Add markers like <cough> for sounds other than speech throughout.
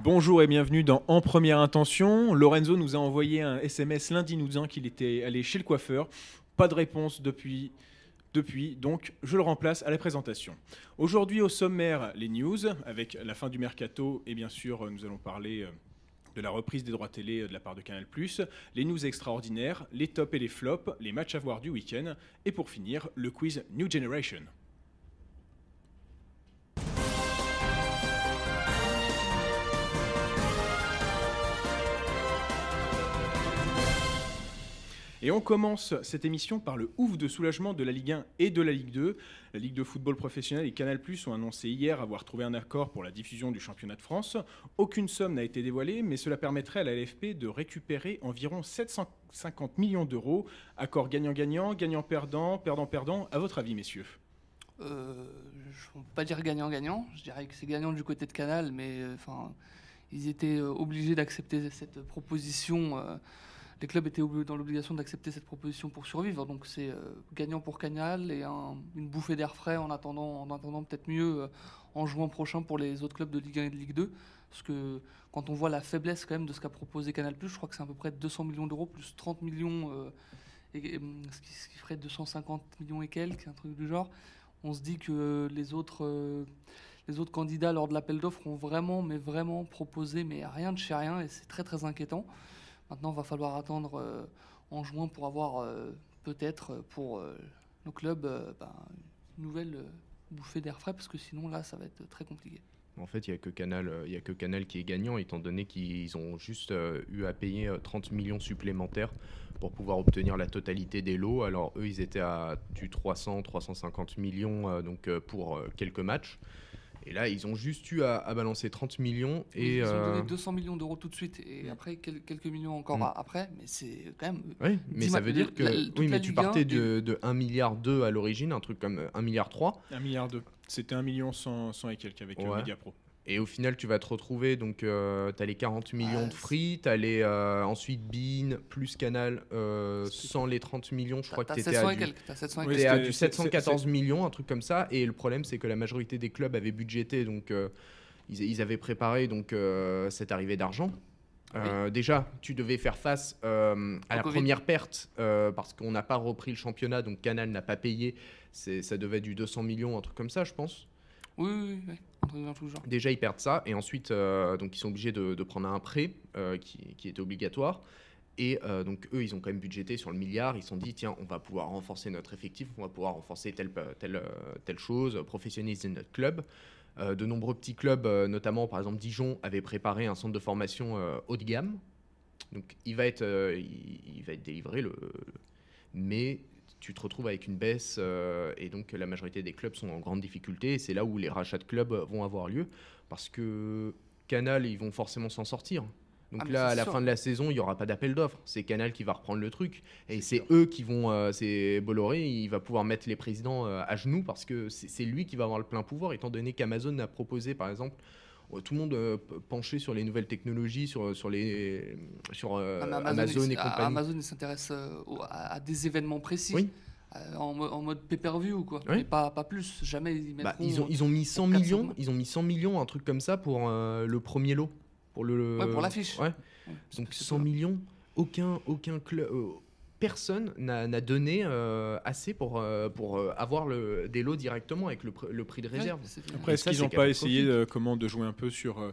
Bonjour et bienvenue dans En Première Intention. Lorenzo nous a envoyé un SMS lundi nous disant qu'il était allé chez le coiffeur. Pas de réponse depuis, depuis, donc je le remplace à la présentation. Aujourd'hui au sommaire, les news, avec la fin du mercato et bien sûr nous allons parler euh, de la reprise des droits télé euh, de la part de Canal+, les news extraordinaires, les tops et les flops, les matchs à voir du week-end, et pour finir, le quiz New Generation. Et on commence cette émission par le ouf de soulagement de la Ligue 1 et de la Ligue 2. La Ligue de football professionnel et Canal+ ont annoncé hier avoir trouvé un accord pour la diffusion du championnat de France. Aucune somme n'a été dévoilée, mais cela permettrait à la LFP de récupérer environ 750 millions d'euros. Accord gagnant-gagnant, gagnant-perdant, perdant-perdant. À votre avis, messieurs? Euh, je ne pas dire gagnant-gagnant. Je dirais que c'est gagnant du côté de Canal, mais euh, ils étaient euh, obligés d'accepter cette proposition. Les clubs étaient dans l'obligation d'accepter cette proposition pour survivre. Donc c'est euh, gagnant pour Canal et un- une bouffée d'air frais en attendant, en attendant peut-être mieux euh, en juin prochain pour les autres clubs de Ligue 1 et de Ligue 2. Parce que quand on voit la faiblesse quand même de ce qu'a proposé Canal+, je crois que c'est à peu près 200 millions d'euros plus 30 millions, euh, ce, qui, ferait 250 millions et quelques, un truc du genre on se dit que les autres, les autres candidats lors de l'appel d'offres ont vraiment, mais vraiment proposé, mais rien de chez rien, et c'est très très inquiétant. Maintenant, il va falloir attendre euh, en juin pour avoir euh, peut-être euh, pour nos clubs ben, une nouvelle bouffée d'air frais, parce que sinon là, ça va être très compliqué. En fait, il n'y a, que Canal, a que Canal qui est gagnant, étant donné qu'ils ont juste eu à payer euh, 30 millions supplémentaires pour pouvoir obtenir la totalité des lots. Alors, eux, ils étaient à du 300, 350 millions donc, pour quelques matchs. Et là, ils ont juste eu à, à balancer 30 millions. Et, Ils ont euh, donné 200 millions d'euros tout de suite, et après quel- quelques millions encore Mm. a- après, mais c'est quand même Oui, mais ça veut dire que la- oui, mais tu Ligue 1 partais de, de 1 milliard 2 à l'origine, un truc comme euh, 1 milliard 3. 1 milliard 2. C'était 1 million 100, 100 et quelques avec euh, Ouais. Mediapro. Et au final, tu vas te retrouver, donc tu as les 40 millions de free, tu as les euh, ensuite Bean plus Canal euh, sans les 30 millions, je crois que tu étais 700 à du, quelques, t'as 700 et Oui, t'es à c'était- du c'est- 714 millions, un truc comme ça. Et le problème, c'est que la majorité des clubs avaient budgété, donc euh, ils, ils avaient préparé donc, euh, cette arrivée d'argent. Euh, Déjà, tu devais faire face euh, à Au la Covid. première perte euh, parce qu'on n'a pas repris le championnat, donc Canal n'a pas payé. Ça devait être du 200 millions, un truc comme ça, je pense. Oui, oui, oui. Déjà, ils perdent ça. Et ensuite, euh, donc, ils sont obligés de, prendre un prêt euh, qui, qui était obligatoire. Et euh, donc, eux, ils ont quand même budgété sur le milliard. Ils se sont dit, tiens, on va pouvoir renforcer notre effectif, on va pouvoir renforcer telle, telle, chose, professionnaliser notre club. De nombreux petits clubs, notamment par exemple Dijon, avaient préparé un centre de formation haut de gamme. Donc, il va être, il, va être délivré, le- mais tu te retrouves avec une baisse euh, et donc la majorité des clubs sont en grande difficulté et c'est là où les rachats de clubs vont avoir lieu parce que Canal ils vont forcément s'en sortir. Donc Ah, là à la sûr. fin de la saison il n'y aura pas d'appel d'offres, c'est Canal qui va reprendre le truc et C'est eux qui vont, euh, c'est Bolloré il va pouvoir mettre les présidents euh, à genoux parce que c'est lui qui va avoir le plein pouvoir étant donné qu'Amazon a proposé par exemple euh, tout le monde euh, penché sur les nouvelles technologies, sur, sur, les, sur euh, Ah, Amazon, il- et ah, compagnie. Amazon, s'intéresse euh, à, à des événements précis. Oui. euh, en, mo- en mode pay-per-view, quoi. Oui. Mais pas, pas plus. Jamais ils Bah, ils, ont, ils ont mis 100 400 millions, ils ont mis 100 millions, un truc comme ça pour euh, le premier lot, pour le. Ouais, pour l'affiche. Ouais. Ouais, Donc c'est 100 tout. millions, aucun aucun club, personne n'a donné euh, assez pour euh, pour euh, avoir le, des lots directement avec le, pr- le prix de Ouais, réserve. Après, est-ce ça, qu'ils n'ont pas essayé comment, de jouer un peu sur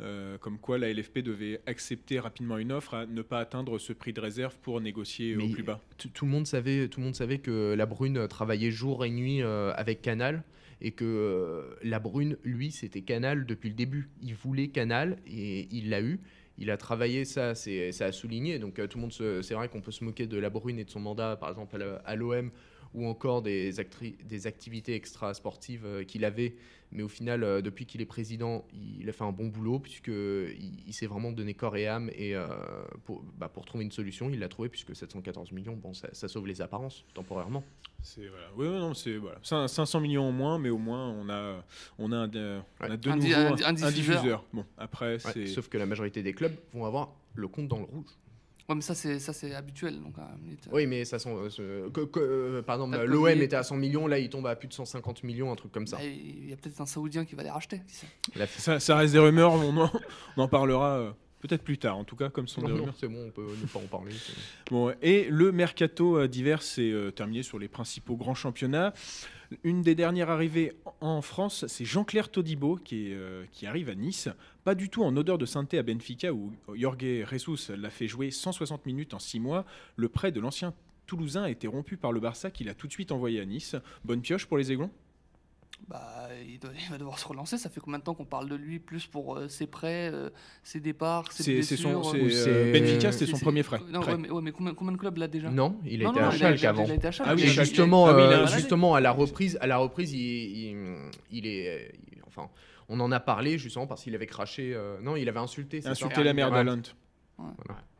euh, comme quoi la LFP devait accepter rapidement une offre à ne pas atteindre ce prix de réserve pour négocier au plus bas? tout, tout le monde savait, tout le monde savait que la Brune travaillait jour et nuit euh, avec Canal et que euh, la Brune, lui, c'était Canal depuis le début. Il voulait Canal et il l'a eu. Il a travaillé ça, c'est ça a souligné. Donc euh, tout le monde, se- c'est vrai qu'on peut se moquer de la Brune et de son mandat, par exemple à l'OM ou encore des, activités extra-sportives euh, qu'il avait. Mais au final, euh, depuis qu'il est président, il a fait un bon boulot puisque il, s'est vraiment donné corps et âme et euh, pour, bah, pour trouver une solution, il l'a trouvé puisque 714 millions, bon, ça, ça sauve les apparences temporairement. C'est voilà. Oui, non, c'est voilà. Cin- 500 millions en moins, mais au moins on a on a un, de- on a Ouais. de Un di- nouveau un di- un diffuseur. Bon, après Ouais, sauf que la majorité des clubs vont avoir le compte dans le rouge. Ouais, mais ça, c'est ça, c'est habituel. Donc, euh, Oui, mais ça sont. euh, ce- que- que, euh, par exemple, l'OM était à 100 millions, là il tombe à plus de 150 millions, un truc comme ça. bah, il y a peut-être un Saoudien qui va les racheter. <laughs> Ça, ça reste des rumeurs, on en, on en parlera euh, peut-être plus tard. En tout cas, comme ce sont Non, des non, rumeurs. c'est bon, on peut ne pas en parler. Bon, et le mercato d'hiver s'est euh, terminé sur les principaux grands championnats. Une des dernières arrivées en France, c'est Jean-Claire Todibo qui, est, euh, qui arrive à Nice. Pas du tout en odeur de sainteté à Benfica où Jorge Jesus l'a fait jouer 160 minutes en 6 mois. Le prêt de l'ancien Toulousain a été rompu par le Barça qu'il a tout de suite envoyé à Nice. Bonne pioche pour les Aiglons? Bah, il, doit- il va devoir se relancer. Ça fait combien de temps qu'on parle de lui plus pour euh, ses prêts, euh, ses départs, ses son, blessures euh, Benfica, c'était c'est- son premier frère. Non, prêt. ouais, mais, ouais, mais combien, combien de clubs là déjà? Non, il a Non, été à Schalke avant. Ah oui, Et justement, Ah oui, a- euh, justement à la reprise, à la reprise, il, il- il est, il- enfin, on en a parlé justement parce qu'il avait craché. euh, non, il avait insulté. ça Insulter la mère Ouais. d'Alant.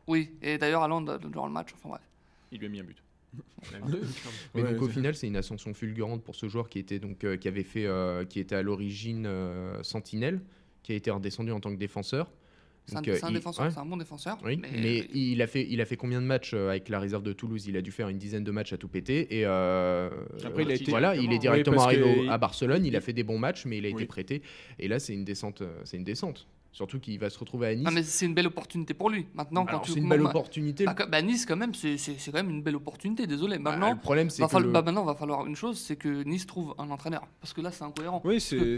Oui, et d'ailleurs, Allende, durant le match, enfin bref. Il lui a mis un but. <laughs> Mais Ouais, donc au final, c'est une ascension fulgurante pour ce joueur qui était donc euh, qui avait fait, euh, qui était à l'origine euh, Sentinelle, qui a été redescendu en tant que défenseur. C'est un, Donc, euh, c'est un il- défenseur, ouais. c'est un bon défenseur. Oui, mais, il a fait, il a fait combien de matchs euh, avec la réserve de Toulouse? Il a dû faire une dizaine de matchs à tout péter et euh, Après, il a été- voilà, il est directement arrivé que au- il- à Barcelone. Il a fait des bons matchs, mais il a été prêté. Et là, c'est une descente, euh, c'est une descente. Surtout qu'il va se retrouver à Nice. Ah, mais c'est une belle opportunité pour lui. Maintenant, Alors, quand tu c'est une belle bah, opportunité. bah, bah, Nice, quand même, c'est quand même une belle opportunité. Désolé. Bah, Maintenant, le problème, c'est va que falloir- le- bah, maintenant, va falloir une chose c'est que Nice trouve un entraîneur. Parce que là, c'est incohérent. Oui, c'est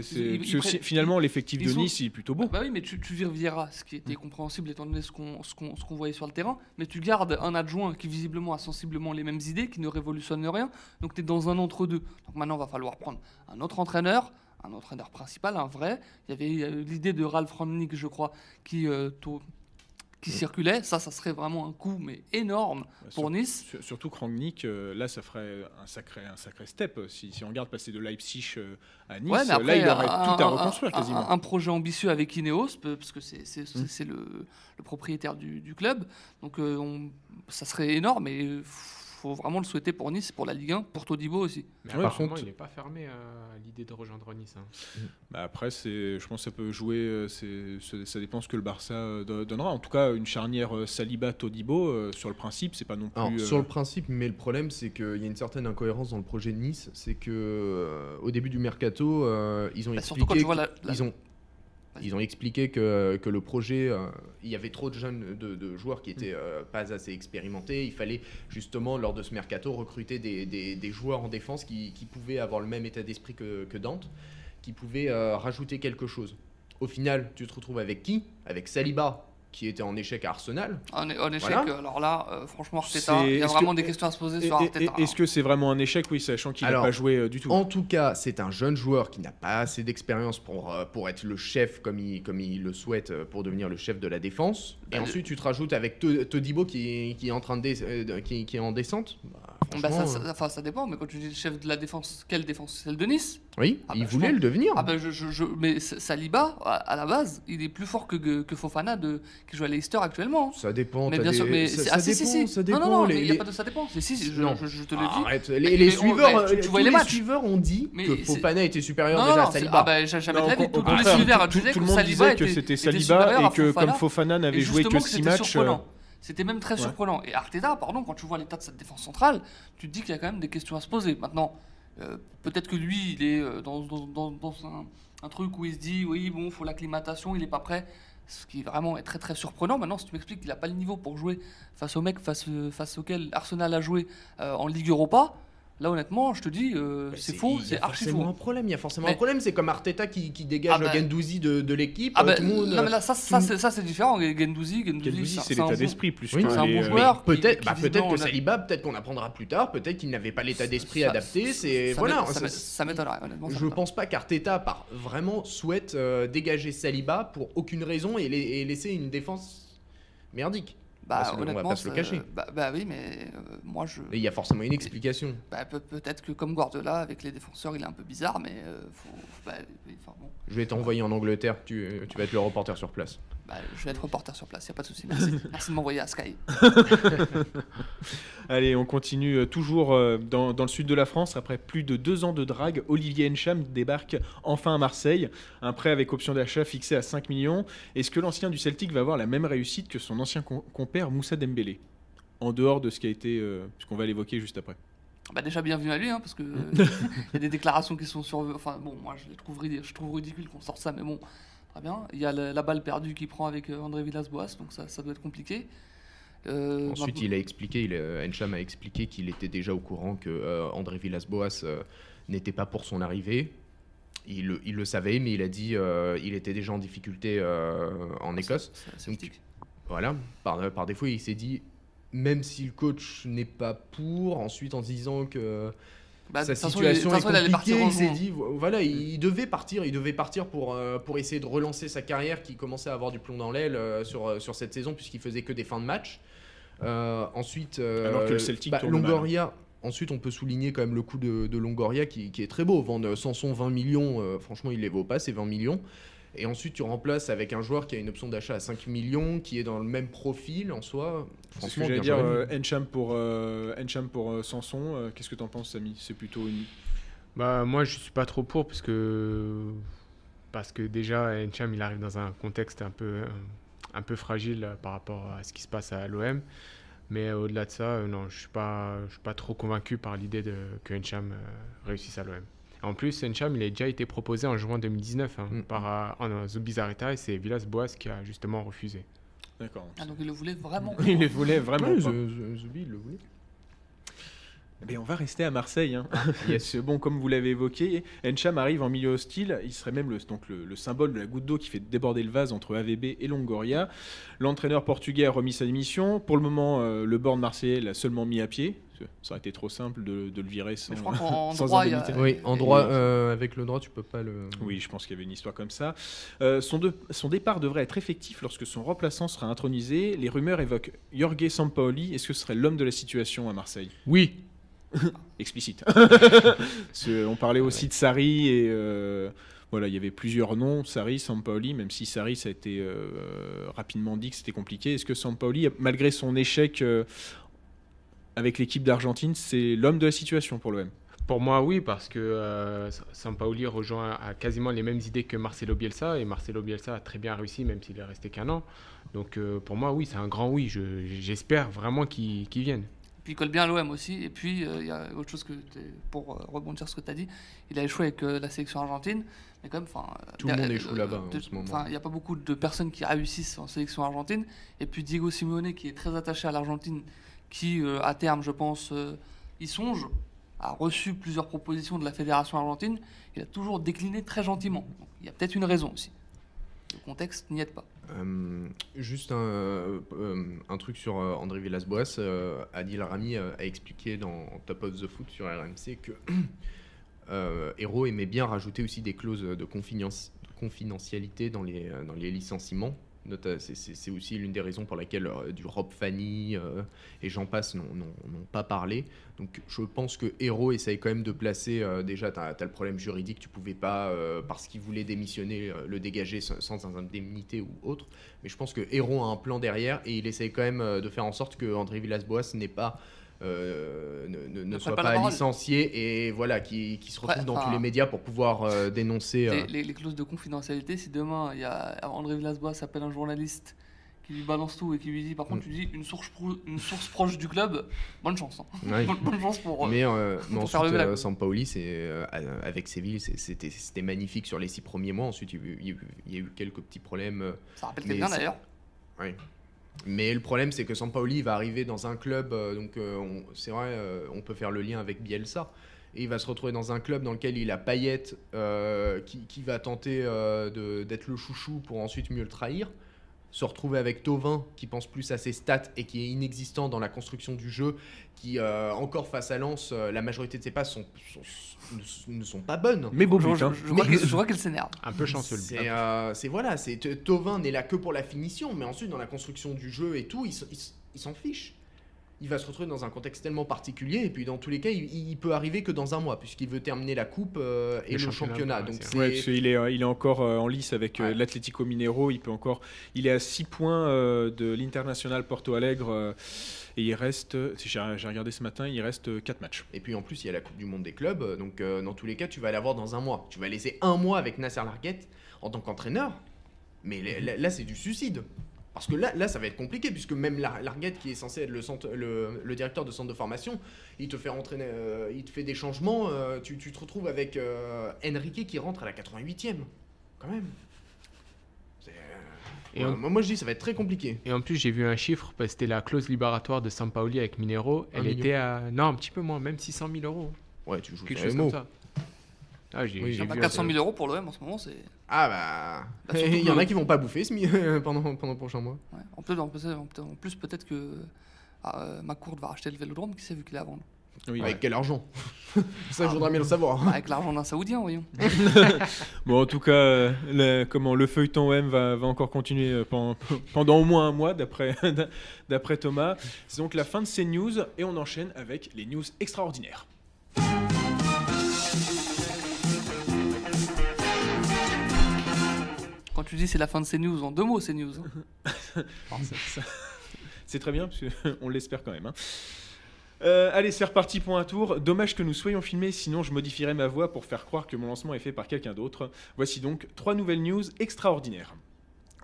finalement l'effectif de sont- Nice il est plutôt beau. Bah oui, mais tu, tu vires Vieira, ce qui était compréhensible étant donné ce qu'on ce qu'on- ce qu'on voyait sur le terrain. Mais tu gardes un adjoint qui visiblement a sensiblement les mêmes idées, qui ne révolutionne rien. Donc tu es dans un entre-deux. Donc maintenant, va falloir prendre un autre entraîneur, un entraîneur principal, un vrai. Il y avait euh, l'idée de Ralph Rangnick, je crois, qui, euh, tôt- qui circulait. Ça, ça serait vraiment un coup, mais énorme pour Nice. Sur- Surtout que Rangnick, euh, là, ça ferait un sacré, un sacré step. Si, si on regarde passer de Leipzig euh, à Nice, Ouais, mais là, il aurait un- tout à reconstruire un- quasiment. Un, projet ambitieux avec Ineos, parce que c'est Mm. le, le propriétaire du, du club. Donc euh, on- ça serait énorme, il faut vraiment le souhaiter pour Nice, pour la Ligue 1, pour Todibo aussi. Mais Ouais, apparemment, contre- il n'est pas fermé à l'idée de rejoindre Nice. hein. Bah, après, c'est, je pense que ça peut jouer. euh, ça dépend ce que le Barça euh, do- donnera. En tout cas, une charnière euh, Saliba-Todibo, euh, sur le principe, c'est pas non plus. Alors, euh, sur le principe, mais le problème, c'est qu'il y a une certaine incohérence dans le projet de Nice. C'est que euh, au début du mercato, euh, ils ont Bah, expliqué. surtout quand tu vois la- Ils ont. Ils ont expliqué que, que le projet, euh, il y avait trop de jeunes, de, de joueurs qui étaient euh, pas assez expérimentés. Il fallait justement, lors de ce mercato, recruter des, des- des joueurs en défense qui, qui pouvaient avoir le même état d'esprit que, que Dante, qui pouvaient euh, rajouter quelque chose. Au final, tu te retrouves avec qui? Avec Saliba, qui était en échec à Arsenal. En, en échec, Voilà. alors là, euh, franchement, Arteta, il y a vraiment que- des questions à se poser et- sur et- Arteta. et- Est-ce que c'est vraiment un échec, oui, sachant qu'il n'a pas joué euh, du tout En tout cas, c'est un jeune joueur qui n'a pas assez d'expérience pour, euh, pour être le chef comme il, comme il le souhaite pour devenir le chef de la défense. Et Bah, le- ensuite, tu te rajoutes avec To- Todibo qui, est- qui est en train de dé- euh, qui, qui est en descente. Bah, Bah, ça, ça- enfin, ça dépend, mais quand tu dis le chef de la défense, quelle défense? Celle de Nice? Oui, Ah il bah, voulait pense- le devenir. Ah bah je, je- je- mais Saliba, à, à la base, il est plus fort que, que, Fofana de, qui joue à Leicester actuellement. Ça dépend. Mais bien des- sûr, mais ça, ah, si, si, dépend, si. ça dépend. Non, non, non, les- mais il n'y a pas de ça dépend. Si, si, je, Non. je- je te le dis. Arrête, les, Mais- les mais suiveurs, tu- euh, voyais les les matchs. suiveurs ont dit Mais que Fofana était supérieur Non, déjà non, à Saliba. ah bah, j'ai jamais de la vie. au Tous les contraire, suiveurs tout- le monde disait que était- c'était était Saliba et que comme Fofana n'avait Et joué que justement 6 c'était matchs. euh, surprenant. C'était même très ouais. surprenant. Et Arteta, pardon, quand tu vois l'état de cette défense centrale, tu te dis qu'il y a quand même des questions à se poser. Maintenant, euh, peut-être que lui, il est euh, dans, dans- dans- dans un, un truc où il se dit, oui, bon, faut l'acclimatation, il n'est pas prêt. Ce qui vraiment est très très surprenant. Maintenant, si tu m'expliques qu'il n'a pas le niveau pour jouer face au mec face, face auquel Arsenal a joué euh, en Ligue Europa, là honnêtement, je te dis, euh, Bah, c'est faux, il y a c'est archi forcément faux. un problème. Il y a forcément Mais- un problème. C'est comme Arteta qui, qui dégage Ah bah- Gendouzi de, de l'équipe. Ah euh, bah, tout le monde, non, mais là, ça, ça, tout- c'est, ça c'est différent. Gendouzi, Gendouzi, Gendouzi, c'est l'état d'esprit plus Oui, que c'est un bon euh, joueur. Peut-être, bah, que Saliba, peut-être qu'on apprendra plus tard, peut-être qu'il n'avait pas l'état d'esprit adapté. C'est voilà. ça ça- m'é- ça m'étonnerait, je m'étonnerait. pense pas qu'Arteta par vraiment souhaite dégager Saliba pour aucune raison et laisser une défense merdique. Bah, Parce que on va honnêtement, pas se le cacher. Bah, bah oui, mais euh, moi, je. Et il y a forcément une explication. Bah, peut- peut-être que comme Guardiola, avec les défenseurs, il est un peu bizarre, mais euh, faut. bah, enfin, bon. Je vais t'envoyer en Angleterre. Tu, tu vas être le reporter sur place. Bah, je vais être reporter sur place, y a pas de souci. <laughs> Merci, Merci de m'envoyer à Sky. <laughs> Allez, on continue euh, toujours euh, dans, dans le sud de la France. Après plus de deux ans de drague, Olivier Encham débarque enfin à Marseille. Un prêt avec option d'achat fixé à 5 millions. Est-ce que l'ancien du Celtic va avoir la même réussite que son ancien com- compère Moussa Dembélé? En dehors de ce qui a été. euh, ce qu'on va l'évoquer juste après. Bah déjà bienvenue à lui, hein, parce que <laughs> il y a des déclarations qui sont sur. Enfin bon, moi je les trouve, je trouve ridicule qu'on sorte ça, mais bon, très bien. Il y a la, la balle perdue qu'il prend avec euh, André Villas-Boas, donc ça, ça doit être compliqué. Euh, Ensuite, il a expliqué, il, euh, Encham a expliqué qu'il était déjà au courant que euh, André Villas-Boas euh, n'était pas pour son arrivée. Il, le- il le savait, mais il a dit il était déjà en difficulté en Écosse. C'est-. Voilà, par, par défaut, il s'est dit même si le coach n'est pas pour, ensuite en se disant que Bah, sa façon, situation est il compliquée, il s'est dit vo- voilà, il devait partir, il devait partir pour, euh, pour essayer de relancer sa carrière qui commençait à avoir du plomb dans l'aile euh, sur, euh, sur cette saison puisqu'il faisait que des fins de match. Euh, ensuite, euh, Alors que le Celtic tourne mal. Longoria. Ensuite, on peut souligner quand même le coup de, de Longoria qui, qui est très beau. Vendre Sanson 20 millions, euh, franchement, il les vaut pas, ces 20 millions. Et ensuite, tu remplaces avec un joueur qui a une option d'achat à 5 millions, qui est dans le même profil en soi. C'est ce que Franchement, j'allais dire. euh, Encham pour, euh, Encham pour euh, Sanson. Euh, Qu'est-ce que t'en penses, Samy? C'est plutôt une. Bah, moi, je suis pas trop pour parce que, parce que déjà, Encham, il arrive dans un contexte un peu, un peu fragile par rapport à ce qui se passe à l'OM. Mais au-delà de ça, non, je suis pas, je suis pas trop convaincu par l'idée de, que Encham réussisse à l'OM. En plus, Encham, il a déjà été proposé en juin 2019 hein, Mm. par euh, en, Zubizarreta et c'est Villas-Boas qui a justement refusé. D'accord. Ah, donc il le voulait vraiment. <laughs> Il les voulait vraiment. Ouais, Zubi, il le voulait. Mais on va rester à Marseille. Hein. <laughs> Yes. Bon, comme vous l'avez évoqué, Encham arrive en milieu hostile. Il serait même le, donc le, le symbole de la goutte d'eau qui fait déborder le vase entre AVB et Longoria. L'entraîneur portugais a remis sa démission. Pour le moment, euh, le board marseillais l'a seulement mis à pied. Ça aurait été trop simple de, de le virer sans. Je crois <laughs> sans droit, a. indemnité. Oui, en droit, euh, avec le droit, tu peux pas le. Oui, je pense qu'il y avait une histoire comme ça. Euh, son, de- son départ devrait être effectif lorsque son remplaçant sera intronisé. Les rumeurs évoquent Jorge Sampaoli. Est-ce que ce serait l'homme de la situation à Marseille? Oui, <laughs> explicite. <laughs> On parlait aussi de Sarri et euh, voilà, il y avait plusieurs noms, Sarri, Sampaoli, même si Sarri ça a été euh, rapidement dit que c'était compliqué. Est-ce que Sampaoli, malgré son échec euh, avec l'équipe d'Argentine, c'est l'homme de la situation pour l'OM Pour moi, oui, parce que euh, Sampaoli rejoint a quasiment les mêmes idées que Marcelo Bielsa, et Marcelo Bielsa a très bien réussi, même s'il est resté qu'un an. Donc euh, pour moi, oui, c'est un grand oui. Je- J'espère vraiment qu'il qu'il vienne. Puis il colle bien à l'OM aussi. Et puis euh, il y a autre chose que pour euh, rebondir sur ce que tu as dit, il a échoué avec euh, la sélection argentine. Mais quand même, Tout le monde échoue là-bas, hein, de- en ce moment. Enfin, il n'y a pas beaucoup de personnes qui réussissent en sélection argentine. Et puis Diego Simeone, qui est très attaché à l'Argentine, qui à terme, je pense, y songe, a reçu plusieurs propositions de la fédération argentine. Il a toujours décliné très gentiment. Donc, il y a peut-être une raison aussi. Le contexte n'y aide pas. Euh, juste un, euh, un truc sur euh, André Villas-Boas. Adil Rami a expliqué dans Top of the Foot sur RMC que <coughs> Hero aimait bien rajouter aussi des clauses de, confidentialité dans les, dans les licenciements. C'est aussi l'une des raisons pour laquelle euh, du Rob Fanny euh, et j'en passe n'ont pas parlé. Donc je pense que Hero essaye quand même de placer, euh, déjà tu as, le problème juridique, tu pouvais pas, parce qu'il voulait démissionner, le dégager sans, indemnité ou autre. Mais je pense que Hero a un plan derrière et il essaye quand même de faire en sorte que André Villas-Boas n'est pas... euh, ne, ne- soit pas licencié et voilà qui, qui se retrouve Ouais, dans tous les médias pour pouvoir euh, dénoncer euh, Les, les- les clauses de confidentialité, si demain il y a André Villas-Boas appelle un journaliste qui lui balance tout et qui lui dit par contre Mm. tu dis une source, pro- une source proche du club, bonne chance. hein. <laughs> Bonne, bonne chance pour. Mais, euh, mais pour faire le ensuite, euh, Sampaoli, c'est, euh, avec Séville, c'était magnifique sur les six premiers mois. Ensuite, il y a eu, il y a eu- quelques petits problèmes. ça rappelle mais quelqu'un d'ailleurs. oui. Mais le problème, c'est que Sampaoli va arriver dans un club, euh, donc euh, c'est vrai, euh, on peut faire le lien avec Bielsa. Et il va se retrouver dans un club dans lequel il a Payet qui, qui va tenter d'être le chouchou pour ensuite mieux le trahir. Se retrouver avec Tovin qui pense plus à ses stats et qui est inexistant dans la construction du jeu, qui euh, encore face à Lens, euh, la majorité de ses passes sont, sont- ne, ne sont pas bonnes. Mais beau Je, but, je- hein. je vois Mais- qu'elle- <laughs> je vois qu'elle s'énerve. Un peu chanceux. le C'est euh, c'est- voilà, Tovin n'est là que pour la finition, mais ensuite dans la construction du jeu et tout, il s'en fiche. Il va se retrouver dans un contexte tellement particulier. Et puis dans tous les cas, il, il peut arriver que dans un mois, puisqu'il veut terminer la coupe euh, et Le le, championnat, championnat. ouais, Donc c'est- c'est Ouais, parce qu'il est, euh, il est encore euh, en lice avec Ouais. l'Atlético Mineiro. Il peut encore, il est à 6 points de l'International Porto Alegre et il reste, si j'ai regardé ce matin, il reste 4 matchs. Et puis en plus, il y a la Coupe du Monde des clubs. Donc dans tous les cas, tu vas l'avoir dans un mois. Tu vas laisser un mois avec Nasser Larguette en tant qu'entraîneur. Mais là, c'est du suicide. Parce que là, là, ça va être compliqué, puisque même Lar- Larguette, qui est censé être le, centre, le, le directeur de centre de formation, il te fait entraîner, euh, il te fait des changements. euh, tu, tu te retrouves avec euh, Enrique qui rentre à la 88e. Quand même. Et ouais, en- moi, je dis, ça va être très compliqué. Et en plus, j'ai vu un chiffre, parce que c'était la clause libératoire de Sampaoli avec Minero. Un Elle million. était à. Non, un petit peu moins, même 600 000 euros. Ouais, tu joues Quelque chose comme ça. Ah, j'ai Oui, j'ai j'ai vu Pas un- 400 000 euros pour l'OM en ce moment, c'est. Ah bah. Bah, <laughs> il y en a qui vont pas bouffer ce mi- <laughs> pendant, pendant le prochain mois. Ouais. En plus, en plus, en plus- en plus, peut-être que ah, euh, McCourt va racheter le vélodrome, qui sait, vu qu'il est à vendre. Oui, Avec quel argent? <laughs> Ça, Ah. je voudrais bien le savoir. Avec l'argent d'un Saoudien, voyons. Bon, en tout cas, euh, le, comment, le feuilleton OM va, va encore continuer euh, pendant, pendant au moins un mois, d'après d'après Thomas. C'est donc la fin de ces news et on enchaîne avec les news extraordinaires. Tu dis c'est la fin de ces news, en deux mots, ces news. hein. <laughs> C'est très bien, parce <laughs> l'espère quand même. hein. Euh, allez, c'est reparti pour un tour. Dommage que nous soyons filmés, sinon je modifierais ma voix pour faire croire que mon lancement est fait par quelqu'un d'autre. Voici donc trois nouvelles news extraordinaires.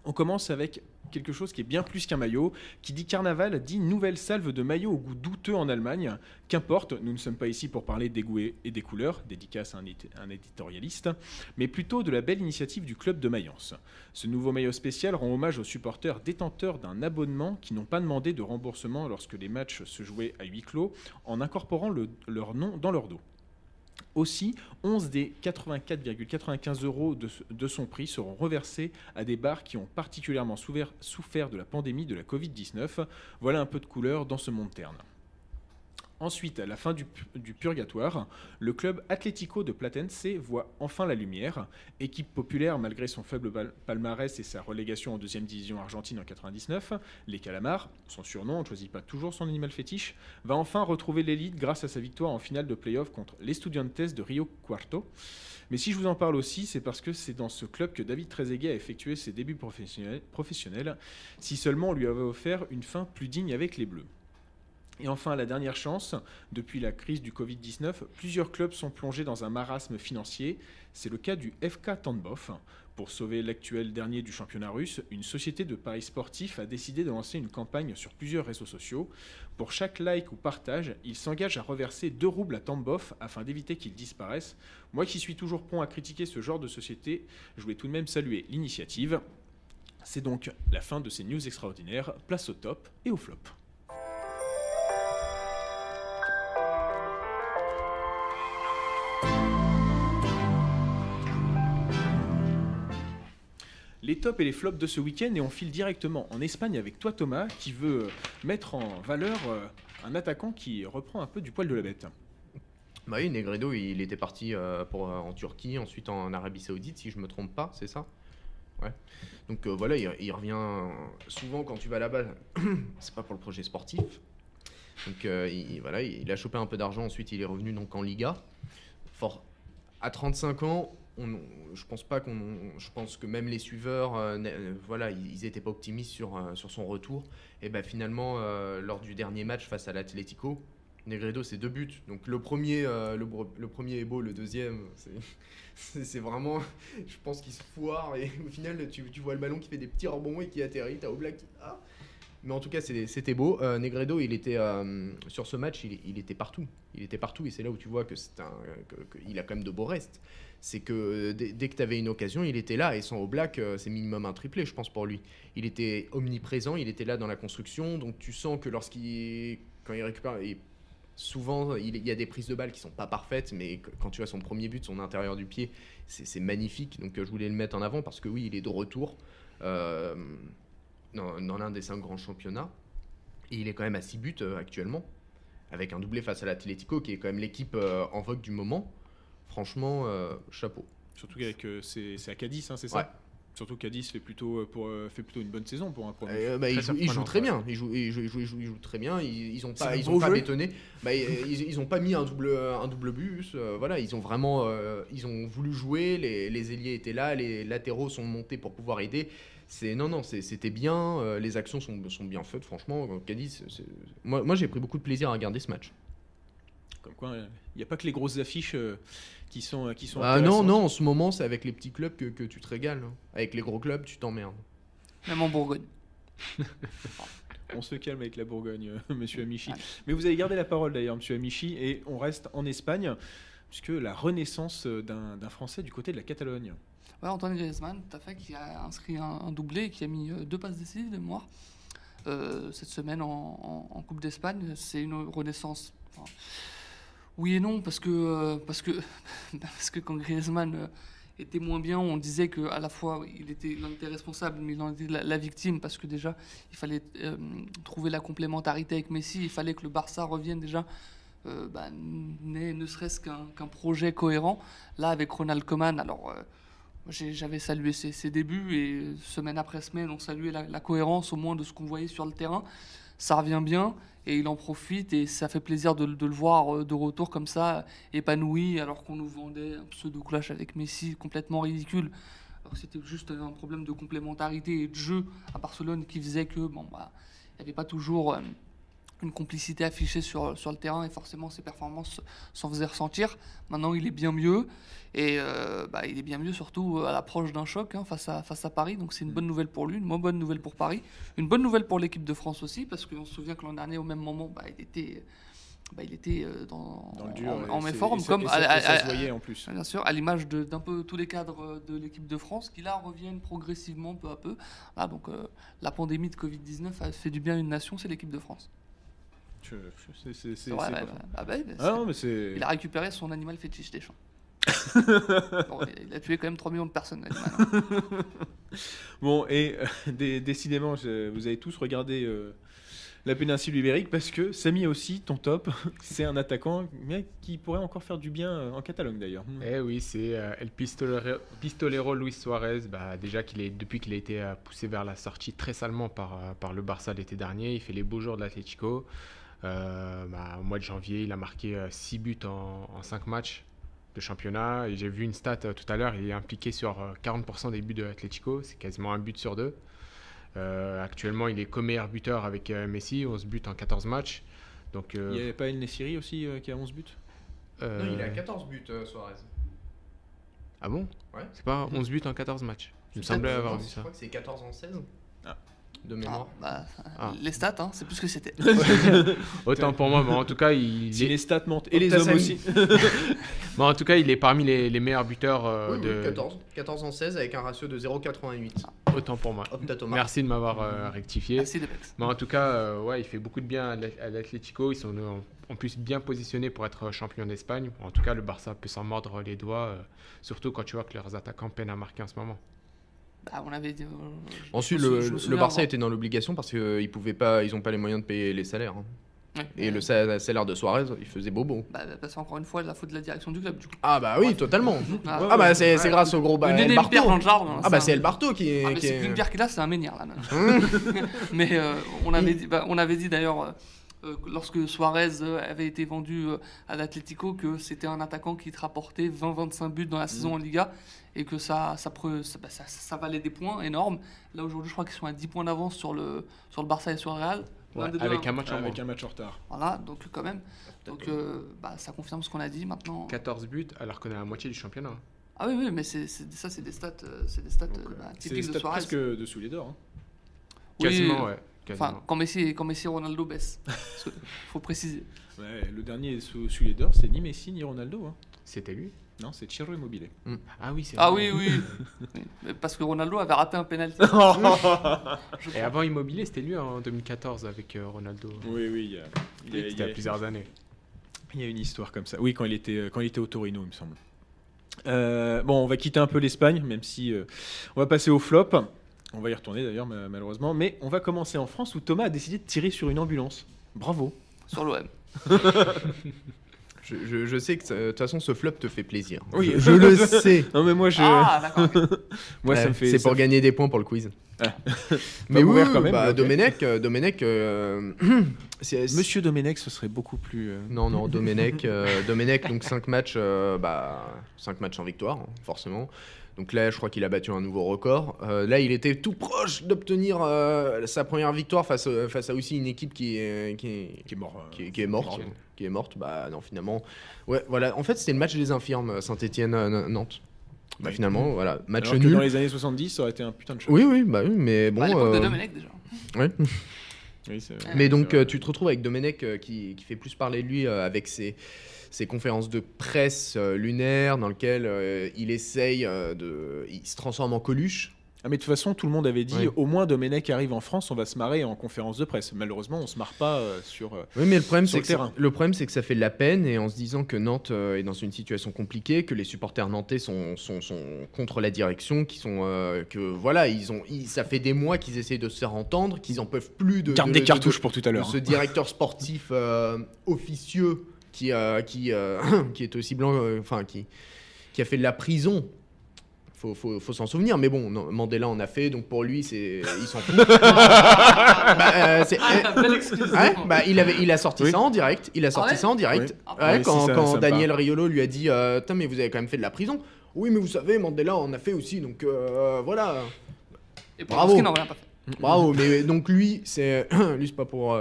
On commence avec quelque chose qui est bien plus qu'un maillot. Qui dit carnaval dit nouvelle salve de maillot au goût douteux en Allemagne. Qu'importe, nous ne sommes pas ici pour parler des goûts et des couleurs, dédicace à un, édi- un éditorialiste, mais plutôt de la belle initiative du club de Mayence. Ce nouveau maillot spécial rend hommage aux supporters détenteurs d'un abonnement qui n'ont pas demandé de remboursement lorsque les matchs se jouaient à huis clos en incorporant le- leur nom dans leur dos. Aussi, 11 des 84,95 euros de, son prix seront reversés à des bars qui ont particulièrement souffert de la pandémie de la Covid-19. Voilà un peu de couleur dans ce monde terne. Ensuite, à la fin du, pu- du purgatoire, le club Atlético de Platense voit enfin la lumière. Équipe populaire malgré son faible palmarès et sa relégation en deuxième division argentine en 99, les Calamars, son surnom, on ne choisit pas toujours son animal fétiche, va enfin retrouver l'élite grâce à sa victoire en finale de playoff contre l'Estudiantes de Rio Cuarto. Mais si je vous en parle aussi, c'est parce que c'est dans ce club que David Trezeguet a effectué ses débuts professionnels, si seulement on lui avait offert une fin plus digne avec les Bleus. Et enfin, la dernière chance, depuis la crise du Covid-19, plusieurs clubs sont plongés dans un marasme financier. C'est le cas du FK Tambov. Pour sauver l'actuel dernier du championnat russe, une société de paris sportifs a décidé de lancer une campagne sur plusieurs réseaux sociaux. Pour chaque like ou partage, il s'engage à reverser 2 roubles à Tambov afin d'éviter qu'il disparaisse. Moi qui suis toujours prompt à critiquer ce genre de société, je voulais tout de même saluer l'initiative. C'est donc la fin de ces news extraordinaires. Place au top et au flop. Les tops et les flops de ce week-end et on file directement en Espagne avec toi Thomas qui veut euh, mettre en valeur euh, un attaquant qui reprend un peu du poil de la bête. Bah oui, Negredo, il était parti euh, pour, en Turquie, ensuite en Arabie Saoudite, si je me trompe pas, c'est ça? Ouais. Donc voilà, il, il revient souvent quand tu vas là-bas, <coughs> c'est pas pour le projet sportif. Donc il, voilà, il a chopé un peu d'argent, ensuite il est revenu donc en Liga. Fort, à 35 ans, je pense pas qu'on, je pense que même les suiveurs, euh, euh, voilà, ils, ils étaient pas optimistes sur, euh, sur son retour. Et ben finalement, lors du dernier match face à l'Atlético, Negredo, c'est deux buts. Donc le premier, le, premier est beau, le deuxième, <laughs> c'est- vraiment, je pense qu'il se foire et au final, tu, tu vois le ballon qui fait des petits rebonds et qui atterrit. T'as Oblak qui, ah. Mais en tout cas, c'était beau. Negredo, il était sur ce match, il, il était partout. Il était partout et c'est là où tu vois que c'est un, que- que- il a quand même de beaux restes. C'est que euh, dès, que tu avais une occasion, il était là et sans Oblak, euh, c'est minimum un triplé, je pense pour lui. Il était omniprésent, il était là dans la construction, donc tu sens que lorsqu'il, quand il récupère, souvent il y a des prises de balles qui sont pas parfaites, mais quand tu as son premier but, son intérieur du pied, c'est magnifique. Donc euh, je voulais le mettre en avant parce que oui, il est de retour. Dans, l'un des cinq grands championnats. Et il est quand même à 6 buts actuellement, avec un doublé face à l'Atlético, qui est quand même l'équipe en vogue du moment. Franchement, euh, chapeau. Surtout avec euh, c'est c'est à Cadiz, hein, c'est Ouais. ça Surtout Cadiz fait plutôt, euh, pour, fait plutôt une bonne saison pour un premier. Euh, bah, ils, jouent, ils jouent surprenant, très ouais. bien. Ils jouent, ils jouent- ils jouent- ils très bien. Ils, ils ont C'est pas, ils ont pas bétonné. <laughs> Bah, ils, ils ont pas mis un double, un double bus. euh, voilà, ils ont vraiment, euh, ils ont voulu jouer. Les, les ailiers étaient là, les latéraux sont montés pour pouvoir aider. C'est non, non, c'était bien. les actions sont, sont bien faites. Franchement, Cadiz, moi, moi j'ai pris beaucoup de plaisir à regarder ce match. Comme quoi, il n'y a pas que les grosses affiches qui sont, qui sont Ah non, non, en ce moment, c'est avec les petits clubs que, que tu te régales. hein. Avec les gros clubs, tu t'emmerdes. Même en Bourgogne. <laughs> On se calme avec la Bourgogne, euh, <laughs> monsieur Amici. Ouais. Mais vous avez gardé la parole d'ailleurs, monsieur Amici, et on reste en Espagne, puisque la renaissance euh, d'un d'un Français du côté de la Catalogne. Ouais, Antoine Griezmann, tout à fait, qui a inscrit un, un doublé et qui a mis euh, deux passes décisives de mémoire euh, cette semaine en, en- en Coupe d'Espagne. C'est une renaissance. enfin, oui et non, parce que, euh, parce que, <laughs> parce que quand Griezmann euh, était moins bien, on disait qu'à la fois il était l'un des responsables, mais il en était la, victime, parce que déjà, il fallait euh, trouver la complémentarité avec Messi, il fallait que le Barça revienne déjà. bah, ne serait-ce qu'un projet cohérent. Là, avec Ronald Koeman, alors J'avais salué ses, débuts et semaine après semaine, on saluait la cohérence au moins de ce qu'on voyait sur le terrain. Ça revient bien et il en profite et ça fait plaisir de, le voir euh, de retour comme ça, épanoui, alors qu'on nous vendait un pseudo-clash avec Messi complètement ridicule. C'était juste un problème de complémentarité et de jeu à Barcelone qui faisait que bon bah il n'y avait pas toujours euh, une complicité affichée sur, sur le terrain et forcément ses performances s'en faisaient ressentir. Maintenant il est bien mieux et euh, bah, il est bien mieux surtout à l'approche d'un choc hein, face, à, face à Paris. Donc c'est une bonne nouvelle pour lui, une moins bonne nouvelle pour Paris. Une bonne nouvelle pour l'équipe de France aussi, parce qu'on se souvient que l'an dernier, au même moment, bah, il était, bah, il était euh, dans, Dans le dur. en, en méforme, comme ça, à- ça se voyait en plus. Bien sûr, à l'image de- d'un peu tous les cadres de l'équipe de France qui là reviennent progressivement peu à peu. Là, donc euh, la pandémie de Covid-19 a fait du bien à une nation, c'est l'équipe de France. C'est- c'est- c'est- ouais. Ah Ah non, mais c'est. Il a récupéré son animal fétiche des champs. <laughs> Bon, il a tué quand même 3 millions de personnes. hein. <laughs> Bon, et euh, dé- décidément, je- vous avez tous regardé euh, la péninsule ibérique parce que Samy aussi, ton top, <laughs> c'est un attaquant mais qui pourrait encore faire du bien euh, en Catalogne d'ailleurs. Eh oui, c'est euh, El Pistolero, Pistolero Luis Suarez. Bah, déjà, qu'il est, depuis qu'il a été euh, poussé vers la sortie très salement par, euh, par le Barça l'été dernier, il fait les beaux jours de l'Atlético. Euh, bah, au mois de janvier, il a marqué 6 buts en 5 matchs de championnat. Et j'ai vu une stat euh, tout à l'heure, il est impliqué sur euh, 40% des buts de l'Atlético, c'est quasiment un but sur deux. Euh, actuellement, il est co-meilleur buteur avec euh, Messi, 11 buts en 14 matchs. Donc, euh, Il n'y avait pas El Nessiri aussi euh, qui a 11 buts? Euh, Non, il a 14 buts, euh, Suarez. Ah bon? Ouais. C'est pas 11 buts en 14 matchs. Il me semblait avoir vu Je ça. crois que c'est 14 en 16. Ah. De Ah, bah, Ah. Les stats, hein, c'est plus ce que c'était. <laughs> Autant pour moi, mais en tout cas, il Si est, les stats montent et les hommes aussi. mais <laughs> en tout cas, il est parmi les, les meilleurs buteurs euh, Oui, de. oui, 14. 14 en 16 avec un ratio de 0,88. Autant pour moi. Merci de m'avoir euh, rectifié. Merci. Mais en tout cas, euh, ouais, il fait beaucoup de bien à l'At- à l'Atlético. Ils sont en plus bien positionnés pour être champion d'Espagne. En tout cas, le Barça peut s'en mordre les doigts, euh, surtout quand tu vois que leurs attaquants peinent à marquer en ce moment. Bah, on dit, euh, Ensuite, le, le Barça était dans l'obligation parce qu'ils pouvaient pas, ils ont pas les moyens de payer les salaires. hein. Ouais. Et le sa- salaire de Suarez, il faisait bobo. Bah, bah, parce qu'encore une fois, la faute de la direction du club, du coup. Ah bah oui, totalement. Ah, Ah bah c'est c'est grâce au gros bah, Une El énième Barto. pierre dans le jardin. hein, Ah bah c'est El Barto qui est. Ah, mais qui c'est est- plus une pierre qu'il a, c'est un menhir là. <laughs> <laughs> mais euh, on, avait dit, bah, on avait dit d'ailleurs, euh, euh, lorsque Suarez euh, avait été vendu euh, à l'Atlético, que c'était un attaquant qui te rapportait 20-25 buts dans la saison en Liga et que ça, ça, pre- ça, bah, ça- ça valait des points énormes. Là aujourd'hui, je crois qu'ils sont à 10 points d'avance sur le, sur le Barça et sur le Real. Ouais, des avec hein. un match en Avec un match en retard. Voilà, donc quand même. Donc euh, bah, ça confirme ce qu'on a dit maintenant. 14 buts alors qu'on est à la moitié du championnat. Ah oui, oui, mais c'est, ça, c'est des stats, euh, c'est des stats euh, bah, C'est typiques de stats Suarez. presque dessous les d'or. hein. Oui, Quasiment, euh, ouais. Quasiment. Enfin, quand Messi, quand Messi et Ronaldo baissent. <laughs> Faut préciser. Ouais, le dernier sous, sous les d'or, c'est ni Messi ni Ronaldo. hein. C'était lui? Non, c'est Ciro Immobile. Ah oui, c'est Ah vrai. oui, oui. <laughs> Parce que Ronaldo avait raté un penalty. <laughs> Je Et avant Immobilier, c'était lui en 2014 avec euh, Ronaldo. Oui, oui, il y a, il y a- il y C'était a- il y a plusieurs années. il y a une histoire comme ça. Oui, quand il était, euh, quand il était au Torino, il me semble. Euh, bon, on va quitter un peu l'Espagne, même si euh, on va passer au flop. On va y retourner d'ailleurs, ma- malheureusement. Mais on va commencer en France où Thomas a décidé de tirer sur une ambulance. Bravo. Sur l'OM. <laughs> Je, je- je sais que ça- de toute façon ce flop te fait plaisir. Oui. je, je le <laughs> sais. Non mais moi je, Ah, <laughs> moi ça me fait. C'est pour gagner des points pour le quiz. Ah. mais oui, quand même, bah. Domenech, euh, Domenech, euh, <clears throat> Monsieur Domenech, ce serait beaucoup plus. euh, Non, non, Domenech, euh, Domenech donc 5 matchs, euh, bah, 5 matchs en victoire, hein, forcément. Donc là, je crois qu'il a battu un nouveau record. Euh, là, il était tout proche d'obtenir euh, sa première victoire face, euh, face à aussi une équipe qui est, qui est, qui est mort. qui est, qui est morte. mort. Qui est morte. Bah non, finalement. Ouais, voilà. En fait, c'était le match des infirmes, Saint-Etienne-Nantes. Bah Oui. finalement, voilà. Match Alors que nul. dans les années 70, ça aurait été un putain de choc. Oui, oui, bah oui, mais bon. Bah, l'époque de Domenech déjà. ouais. Oui, vrai. Mais donc, tu te retrouves avec Domenech euh, qui, qui fait plus parler de lui euh, avec ses, ses conférences de presse euh, lunaires dans lesquelles euh, il essaye euh, de. Il se transforme en Coluche. Ah, mais de toute façon, tout le monde avait dit au moins Domenech arrive en France, on va se marrer en conférence de presse. Malheureusement, on se marre pas euh, sur. euh, Oui, mais le problème, c'est le que, terrain. ça- le problème, c'est que ça fait de la peine et en se disant que Nantes euh, est dans une situation compliquée, que les supporters nantais sont, sont, sont contre la direction, qui sont que voilà, ils ont, ils- ça fait des mois qu'ils essayent de se faire entendre, qu'ils en peuvent plus de, Garde de- des de- cartouches de- pour tout à l'heure. ce directeur sportif officieux qui, euh, qui, euh, <coughs> qui est aussi blanc, euh, enfin qui, qui a fait de la prison. Faut, faut, faut s'en souvenir, mais bon, non, Mandela en a fait, donc pour lui, c'est, il s'en fout. <laughs> Bah, euh, c'est- Ah. Ouais, bah, il, avait, il a sorti Oui. ça en direct. Il a sorti Ah ouais ça en direct. Oui. Ouais, quand si, ça- quand Daniel Riolo lui a dit euh, Putain, mais vous avez quand même fait de la prison. Oui, mais vous savez, Mandela en a fait aussi, donc euh, voilà. Et pour Bravo. rien pas fait. Bravo. mais donc lui, c'est <coughs> lui, c'est pas pour.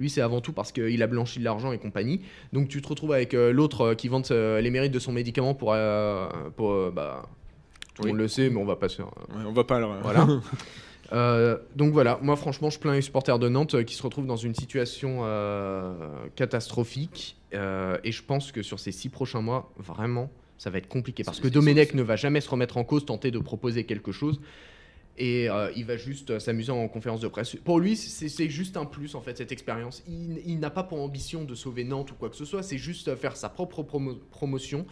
Lui, c'est avant tout parce qu'il a blanchi de l'argent et compagnie. Donc tu te retrouves avec euh, l'autre euh, qui vante euh, les mérites de son médicament pour. pour bah, tout le Oui. monde le sait, mais on va pas se faire. Ouais, on va pas. alors, euh, Voilà. <laughs> Euh, donc voilà, moi franchement, je plains les supporters de Nantes euh, qui se retrouvent dans une situation euh, catastrophique. Et je pense que sur ces six prochains mois, vraiment, ça va être compliqué. Parce que Domenech ne va jamais se remettre en cause, tenter de proposer quelque chose. Et euh, il va juste euh, s'amuser en conférence de presse. Pour lui, c'est juste un plus, en fait, cette expérience. Il, il n'a pas pour ambition de sauver Nantes ou quoi que ce soit. C'est juste euh, faire sa propre promo- promotion.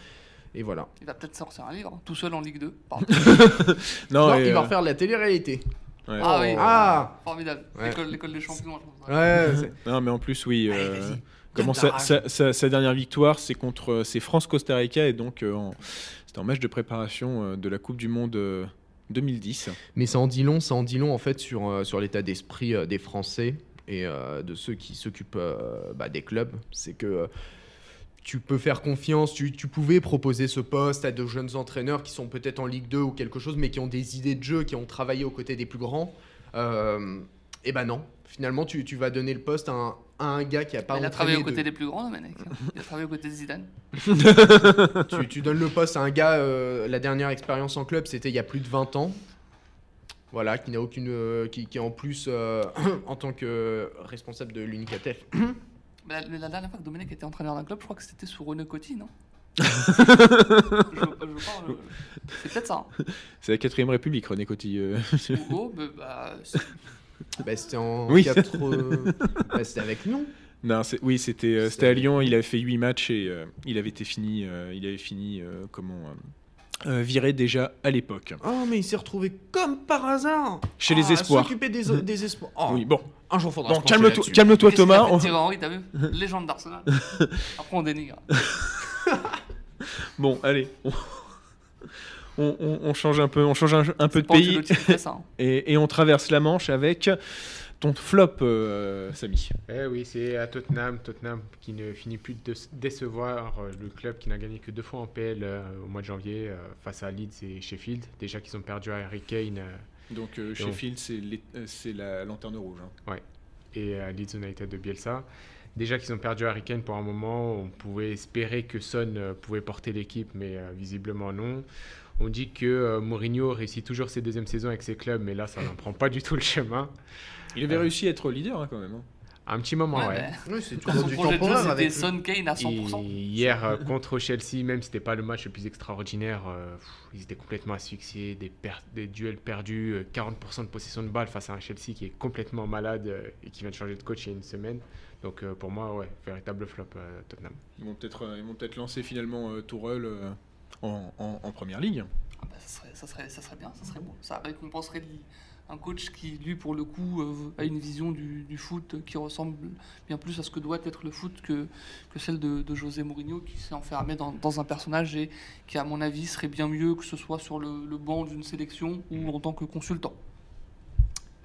Et voilà. Il va peut-être sortir un livre, tout seul en Ligue 2. Pardon. <laughs> Non, il va euh, refaire de la télé-réalité. ouais. Ah oui. Ah Formidable. Ouais. L'école, des champions. je pense. Ouais, Non, mais en plus, oui. Allez, euh, comment sa, rage. sa- sa- sa dernière victoire, c'est contre c'est France-Costa Rica et donc euh, c'était en match de préparation euh, de la Coupe du Monde euh, 2010. Mais ça en dit long, ça en dit long en fait sur, euh, sur l'état d'esprit euh, des Français et euh, de ceux qui s'occupent bah, des clubs. C'est que tu peux faire confiance, tu, pouvais proposer ce poste à de jeunes entraîneurs qui sont peut-être en Ligue 2 ou quelque chose, mais qui ont des idées de jeu, qui ont travaillé aux côtés des plus grands. Euh, et ben non, finalement tu, tu vas donner le poste à un, à un gars qui a pas il a travaillé aux côtés de- des plus grands, Domenech. Il a travaillé aux côtés de Zidane. <laughs> tu, tu donnes le poste à un gars, euh, la dernière expérience en club, c'était il y a plus de 20 ans. Voilà, qui n'a aucune. euh, qui, qui en plus, euh, <clears throat> en tant que responsable de l'Unicatef. <clears throat> Mais la, la dernière fois que Domenech était entraîneur d'un club, je crois que c'était sous René Coty, non? <laughs> Je, je C'est peut-être ça. hein. C'est la quatrième République, René Coty. oh, bah, bah, Bah, c'était en Oui. 4, euh, <laughs> bah, c'était avec nous. non, c'est- oui, c'était euh, c'était à Lyon. Il avait fait 8 matchs et euh, il avait été fini. euh, il avait fini euh, comment viré déjà à l'époque. Oh, mais il s'est retrouvé comme par hasard. Chez Ah, les espoirs. S'occuper des, des espoirs. Oh, Oui, bon, Un jour faudra bon calme-toi, a Thomas. On- Thierry Henry, t'as vu <laughs> Légende d'Arsenal. <laughs> Après, on dénigre. Bon, allez. On... on- on- on change un peu, on change un, un peu de pays hein. <laughs> et, et on traverse la Manche avec ton flop, euh, Samy. Eh oui, c'est à Tottenham, Tottenham qui ne finit plus de dé- décevoir euh, le club qui n'a gagné que deux fois en PL euh, au mois de janvier euh, face à Leeds et Sheffield. Déjà qu'ils ont perdu à Harry Kane euh, Donc euh, Sheffield, c'est la lanterne rouge. hein. et à Leeds United de Bielsa. Déjà qu'ils ont perdu Harry Kane pour un moment, on pouvait espérer que Son euh, pouvait porter l'équipe, mais euh, visiblement non. On dit que euh, Mourinho réussit toujours ses deuxièmes saisons avec ses clubs, mais là, ça n'en prend pas du tout le chemin. Il avait Euh. réussi à être leader hein, quand même. hein. Un petit moment, Ouais, Oui, c'est toujours du jeu, avec. Son Kane à 100%. Et hier, euh, contre Chelsea, même si c'était pas le match le plus extraordinaire, euh, pff, ils étaient complètement asphyxiés, des, per- des duels perdus, euh, 40% de possession de balle face à un Chelsea qui est complètement malade euh, et qui vient de changer de coach il y a une semaine. Donc euh, pour moi, ouais, véritable flop euh, Tottenham. Ils vont peut-être euh, ils vont peut-être lancer finalement euh, Tourelle euh, en, en- en première ligue. Ah bah, ça, serait, ça, serait, ça serait bien, ça serait beau. Ça récompenserait un coach qui, lui, pour le coup, euh, a une vision du, du, foot qui ressemble bien plus à ce que doit être le foot que, que celle de, de José Mourinho, qui s'est enfermé dans, dans, un personnage et qui, à mon avis, serait bien mieux que ce soit sur le, le banc d'une sélection ou en tant que consultant.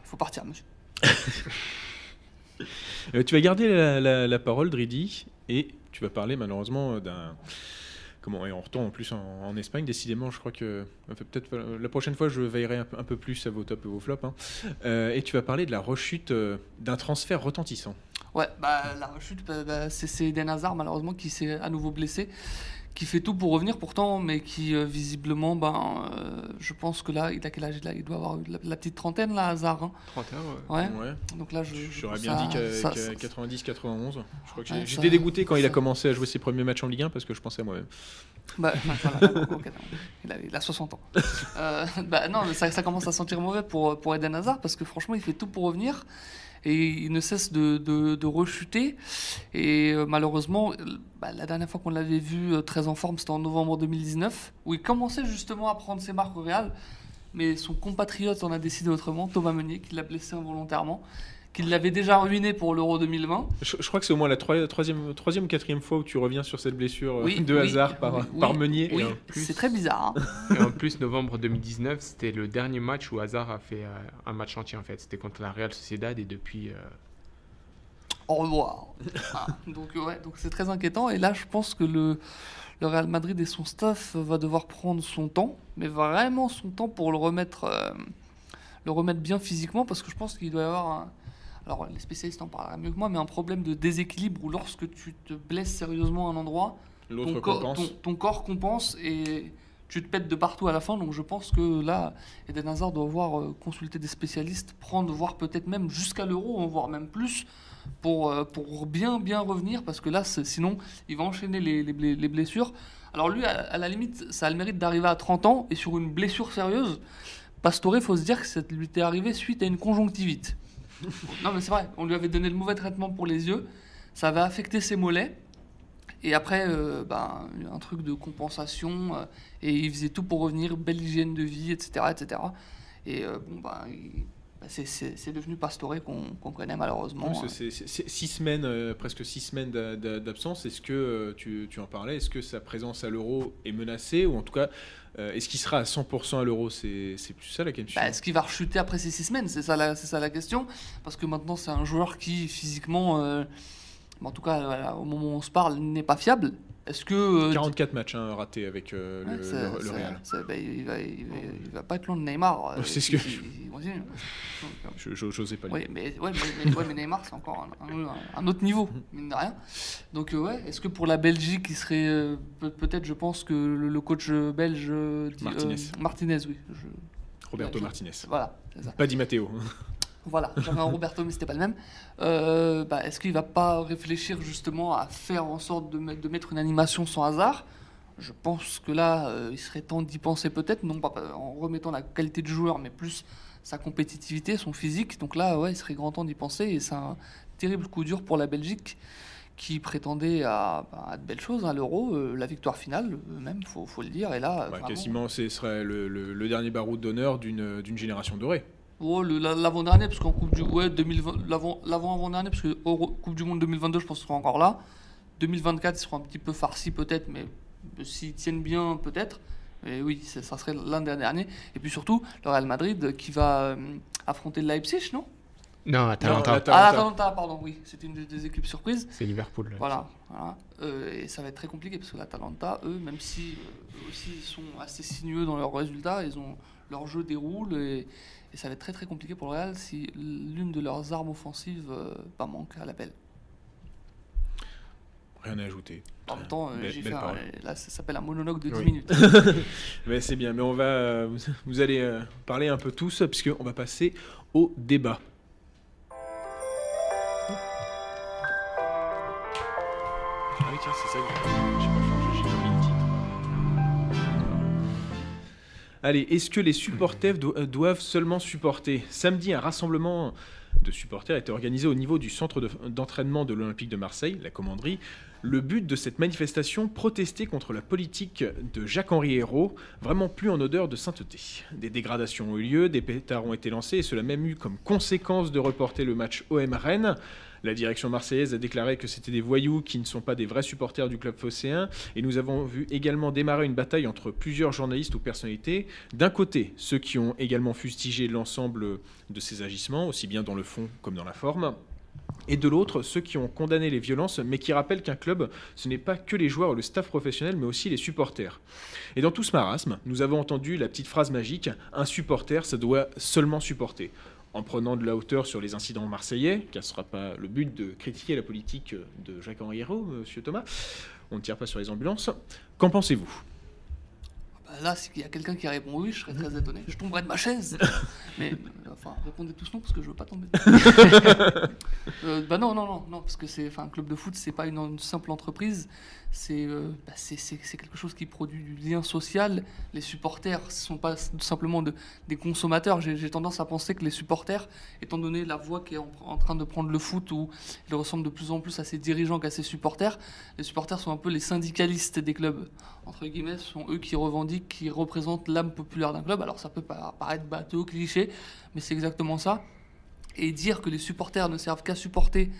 Il faut partir, monsieur. <laughs> euh, tu vas garder la, la, la parole, Dridi, et tu vas parler malheureusement d'un et on retourne en plus en, Espagne décidément je crois que peut-être la prochaine fois je veillerai un peu, un peu, plus à vos tops et vos flops hein. euh, et tu vas parler de la rechute euh, d'un transfert retentissant ouais bah la rechute bah, bah, c'est Eden Hazard malheureusement qui s'est à nouveau blessé qui fait tout pour revenir pourtant, mais qui euh, visiblement, ben, euh, je pense que là, il a quel âge? Là Il doit avoir la, la, petite trentaine là, Hazard. Hein 31, ouais. ouais. ouais. Donc là, je. J'aurais bien dit qu'à qu 90-91. Je crois que ouais, j'étais dégoûté quand ça, il a commencé à jouer ses premiers matchs en Ligue 1 parce que je pensais à moi-même. Bah, <laughs> voilà, il, a, il, a, 60 ans. euh, bah, non, mais ça, ça, commence à sentir mauvais pour, pour Eden Hazard parce que franchement, il fait tout pour revenir et il ne cesse de, de, de rechuter. Et euh, malheureusement, bah, la dernière fois qu'on l'avait vu euh, très en forme, c'était en novembre 2019, où il commençait justement à prendre ses marques au Real. Mais son compatriote en a décidé autrement, Thomas Meunier, qui l'a blessé involontairement qui l'avait déjà ruiné pour l'Euro 2020. Je, je, crois que c'est au moins la troisième, troisième ou quatrième fois où tu reviens sur cette blessure oui, de oui, hasard par, oui, par Meunier. Oui, c'est très bizarre. Hein. et en plus, novembre 2019, c'était le dernier match où Hazard a fait euh, un match entier en fait. C'était contre la Real Sociedad et depuis. Euh... Au revoir. ah, donc ouais, donc c'est très inquiétant. Et là, je pense que le, le Real Madrid et son staff va devoir prendre son temps, mais vraiment son temps pour le remettre, euh, le remettre bien physiquement, parce que je pense qu'il doit y avoir un alors les spécialistes en parleraient mieux que moi, mais un problème de déséquilibre où lorsque tu te blesses sérieusement à un endroit, ton, co ton, ton, corps compense et tu te pètes de partout à la fin. Donc je pense que là, Eden Hazard doit voir euh, consulter des spécialistes, prendre, voire peut-être même jusqu'à l'euro, voire même plus, pour, euh, pour bien bien revenir, parce que là, sinon, il va enchaîner les, les, les blessures. Alors lui, à, à, la limite, ça a le mérite d'arriver à 30 ans et sur une blessure sérieuse. Pastore, il faut se dire que ça lui est arrivé suite à une conjonctivite <laughs> non, mais c'est vrai, on lui avait donné le mauvais traitement pour les yeux, ça avait affecté ses mollets. Et après, euh, ben, un truc de compensation, euh, et il faisait tout pour revenir, belle hygiène de vie, etc. etc. Et euh, bon, ben, c'est devenu Pastore qu'on qu connaît malheureusement. C'est six semaines, euh, presque six semaines d'absence. Est-ce que, euh, tu, tu, en parlais, est-ce que sa présence à l'Euro est menacée? Ou en tout cas, euh, est-ce qu'il sera à 100% à l'Euro? C'est plus ça la question. Bah, est-ce qu'il va rechuter après ces six semaines? C'est ça, la, ça la question. Parce que maintenant, c'est un joueur qui, physiquement, euh, en tout cas, voilà, au moment où on se parle, n'est pas fiable. Est-ce que euh, 44 matchs hein, ratés avec euh, ouais, le, ça, le, le ça, Real. Ça, bah, il, va, il, va, il, va, pas être loin de Neymar. c'est ce que je, j'osais pas. Oui, mais, ouais, mais, mais, ouais, mais Neymar c'est encore un, un, un, autre niveau mine de rien. Donc euh, ouais, est-ce que pour la Belgique, il serait euh, peut-être, je pense que le, le coach belge Martinez. Martinez, oui. Je, Roberto Martinez. Voilà. Pas Di Matteo. Voilà, j'avais un Roberto, mais c'était pas le même. Euh, bah, Est-ce qu'il va pas réfléchir justement à faire en sorte de, mettre, de mettre une animation sans hasard? Je pense que là, euh, il serait temps d'y penser peut-être, non pas en remettant la qualité de joueur, mais plus sa compétitivité, son physique. Donc là, ouais, il serait grand temps d'y penser, et c'est un terrible coup dur pour la Belgique qui prétendait à, à, de belles choses, à l'Euro, euh, la victoire finale, même, il faut, faut, le dire. Et là, bah. Quasiment, ce serait le, le, le dernier baroud d'honneur d'une génération dorée. Oh, l'avant-dernier, parce qu'en Coupe du ouais, 2020, l'avant-avant-dernier, parce que Euro, Coupe du Monde 2022, je pense qu'ils seront encore là. 2024, ils seront un petit peu farcis peut-être, mais s'ils tiennent bien, peut-être. Et oui, ça serait l'un des derniers. Et puis surtout, le Real Madrid qui va euh, affronter le Leipzig, non? Non, Atalanta. Non, ah, Atalanta, pardon, oui. C'était une des, des, équipes surprises. C'est Liverpool. Là, voilà. voilà. Euh, et ça va être très compliqué, parce que l'Atalanta, eux, même si eux aussi ils sont assez sinueux dans leurs résultats, ils ont, leur jeu déroule. Et, et ça va être très très compliqué pour le Real si l'une de leurs armes offensives euh, pas manque à l'appel. Rien à ajouter. En même temps, euh, j'ai fait un, là, ça s'appelle un monologue de 10 oui. minutes. <laughs> mais c'est bien, mais on va, euh, vous, vous, allez euh, parler un peu tous, puisqu'on va passer au débat. Ah oui, tiens, c'est ça. Allez, est-ce que les supporters do doivent seulement supporter? Samedi, un rassemblement de supporters a été organisé au niveau du centre d'entraînement de, l'Olympique de Marseille, la commanderie. Le but de cette manifestation, protester contre la politique de Jacques-Henri Hérault, vraiment plus en odeur de sainteté. Des dégradations ont eu lieu, des pétards ont été lancés, et cela même eu comme conséquence de reporter le match OM-Rennes. La direction marseillaise a déclaré que c'était des voyous qui ne sont pas des vrais supporters du club phocéen. Et nous avons vu également démarrer une bataille entre plusieurs journalistes ou personnalités. D'un côté, ceux qui ont également fustigé l'ensemble de ces agissements, aussi bien dans le fond comme dans la forme. Et de l'autre, ceux qui ont condamné les violences, mais qui rappellent qu'un club, ce n'est pas que les joueurs ou le staff professionnel, mais aussi les supporters. Et dans tout ce marasme, nous avons entendu la petite phrase magique un supporter, ça doit seulement supporter en prenant de la hauteur sur les incidents marseillais, car ce ne sera pas le but de critiquer la politique de Jacques-Henri Hérault, monsieur Thomas. On ne tire pas sur les ambulances. Qu'en pensez-vous? Bah là, s'il y a quelqu'un qui répond oui, je serais très étonné. Je tomberais de ma chaise. <laughs> Mais euh, enfin, répondez tous non parce que je veux pas tomber. <laughs> Euh, bah non, non, non, non, parce que c'est, enfin, un club de foot, c'est pas une, une simple entreprise. C'est, euh, bah, c'est, quelque chose qui produit du lien social. Les supporters ne sont pas simplement de- des consommateurs. J'ai, tendance à penser que les supporters, étant donné la voie qui est en, en train de prendre le foot, où il ressemble de plus en plus à ses dirigeants qu'à ses supporters, les supporters sont un peu les syndicalistes des clubs. Entre guillemets, ce sont eux qui revendiquent, qui représentent l'âme populaire d'un club. Alors ça peut pa- paraître bateau, cliché, mais c'est exactement ça. Et dire que les supporters ne servent qu'à supporter,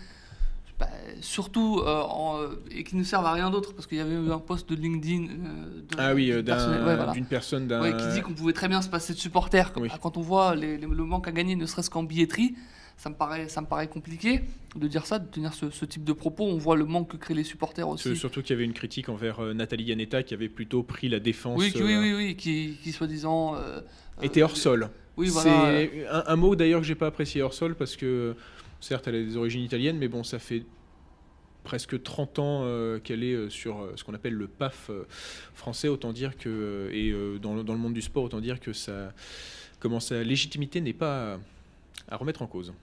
bah, surtout euh, en, euh, et qui ne servent à rien d'autre, parce qu'il y avait eu un post de LinkedIn euh, de- Ah oui, d'une euh, ouais, voilà. d'une personne. Ouais, qui dit qu'on pouvait très bien se passer de supporters. Oui. Ah, Quand on voit les- les- le manque à gagner, ne serait-ce qu'en billetterie, ça me, paraît, ça me paraît compliqué de dire ça, de tenir ce, ce type de propos. On voit le manque que créent les supporters aussi. Sur- Surtout qu'il y avait une critique envers Nathalie Yanetta qui avait plutôt pris la défense. oui, qui- oui, oui, oui, qui, qui soi-disant. était hors sol. Oui, voilà. C'est un, un mot d'ailleurs que j'ai pas apprécié hors sol parce que certes elle a des origines italiennes, mais bon ça fait presque 30 ans euh, qu'elle est euh, sur euh, ce qu'on appelle le PAF euh, français, autant dire que euh, et euh, dans, le- dans le monde du sport, autant dire que ça comment sa légitimité n'est pas à, à remettre en cause.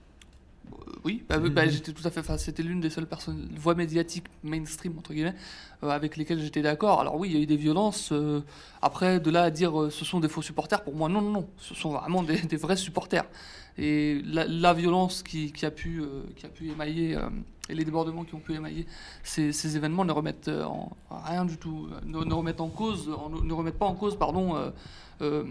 Oui, bah, bah, j'étais tout à fait. C'était l'une des seules personnes, voix médiatiques mainstream entre guillemets, euh, avec lesquelles j'étais d'accord. Alors oui, il y a eu des violences. euh, après, de là à dire euh, ce sont des faux supporters, pour moi, non, non, non. Ce sont vraiment des, des vrais supporters. Et la, la violence qui, qui a pu, euh, qui a pu émailler euh, et les débordements qui ont pu émailler ces, ces événements ne remettent euh, en, rien du tout, ne, ne remettent en cause, en- ne remettent pas en cause, pardon. euh, euh,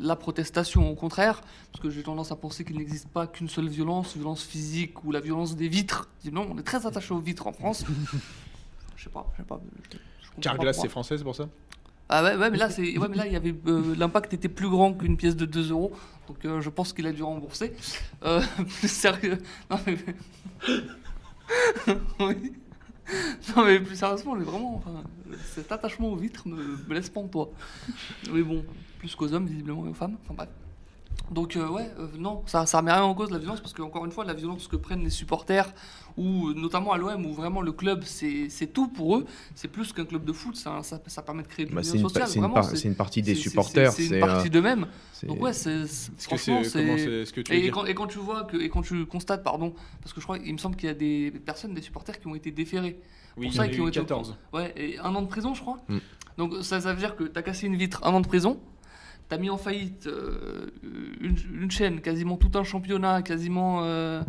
la protestation au contraire, parce que j'ai tendance à penser qu'il n'existe pas qu'une seule violence, violence physique ou la violence des vitres. Visiblement, on est très attaché aux vitres en France. <laughs> Je sais pas, je sais pas. je- je comprends pas Carglass c'est français c'est pour ça? Ah ouais, ouais, mais là, c'est, ouais, mais là, il y avait euh, l'impact était plus grand qu'une pièce de 2 euros, donc euh, je pense qu'il a dû rembourser. Euh, <laughs> plus sérieux, non mais, <laughs> mais plus sérieusement, j'ai vraiment, cet attachement aux vitres me, me laisse pantois. Mais bon, plus qu'aux hommes visiblement et aux femmes. Enfin bref. Donc euh, ouais, non, ça, ça remet rien en cause la violence parce que encore une fois, la violence que prennent les supporters ou euh, notamment à l'OM où vraiment le club c'est tout pour eux, c'est plus qu'un club de foot, ça, ça, ça permet de créer du Bah, lien c'est une, pa- social. c'est une par- partie des supporters. C'est une partie euh, d'eux-mêmes. c'est- Donc ouais, c'est franchement c'est et, quand, et quand tu vois que et quand tu constates pardon parce que je crois il me semble qu'il y a des personnes des supporters qui ont été déférés Oui, pour il y ça qui ont été 14. ouais et un an de prison je crois Mm. donc ça, ça veut dire que tu as cassé une vitre un an de prison tu as mis en faillite euh, une, une chaîne quasiment tout un championnat quasiment euh,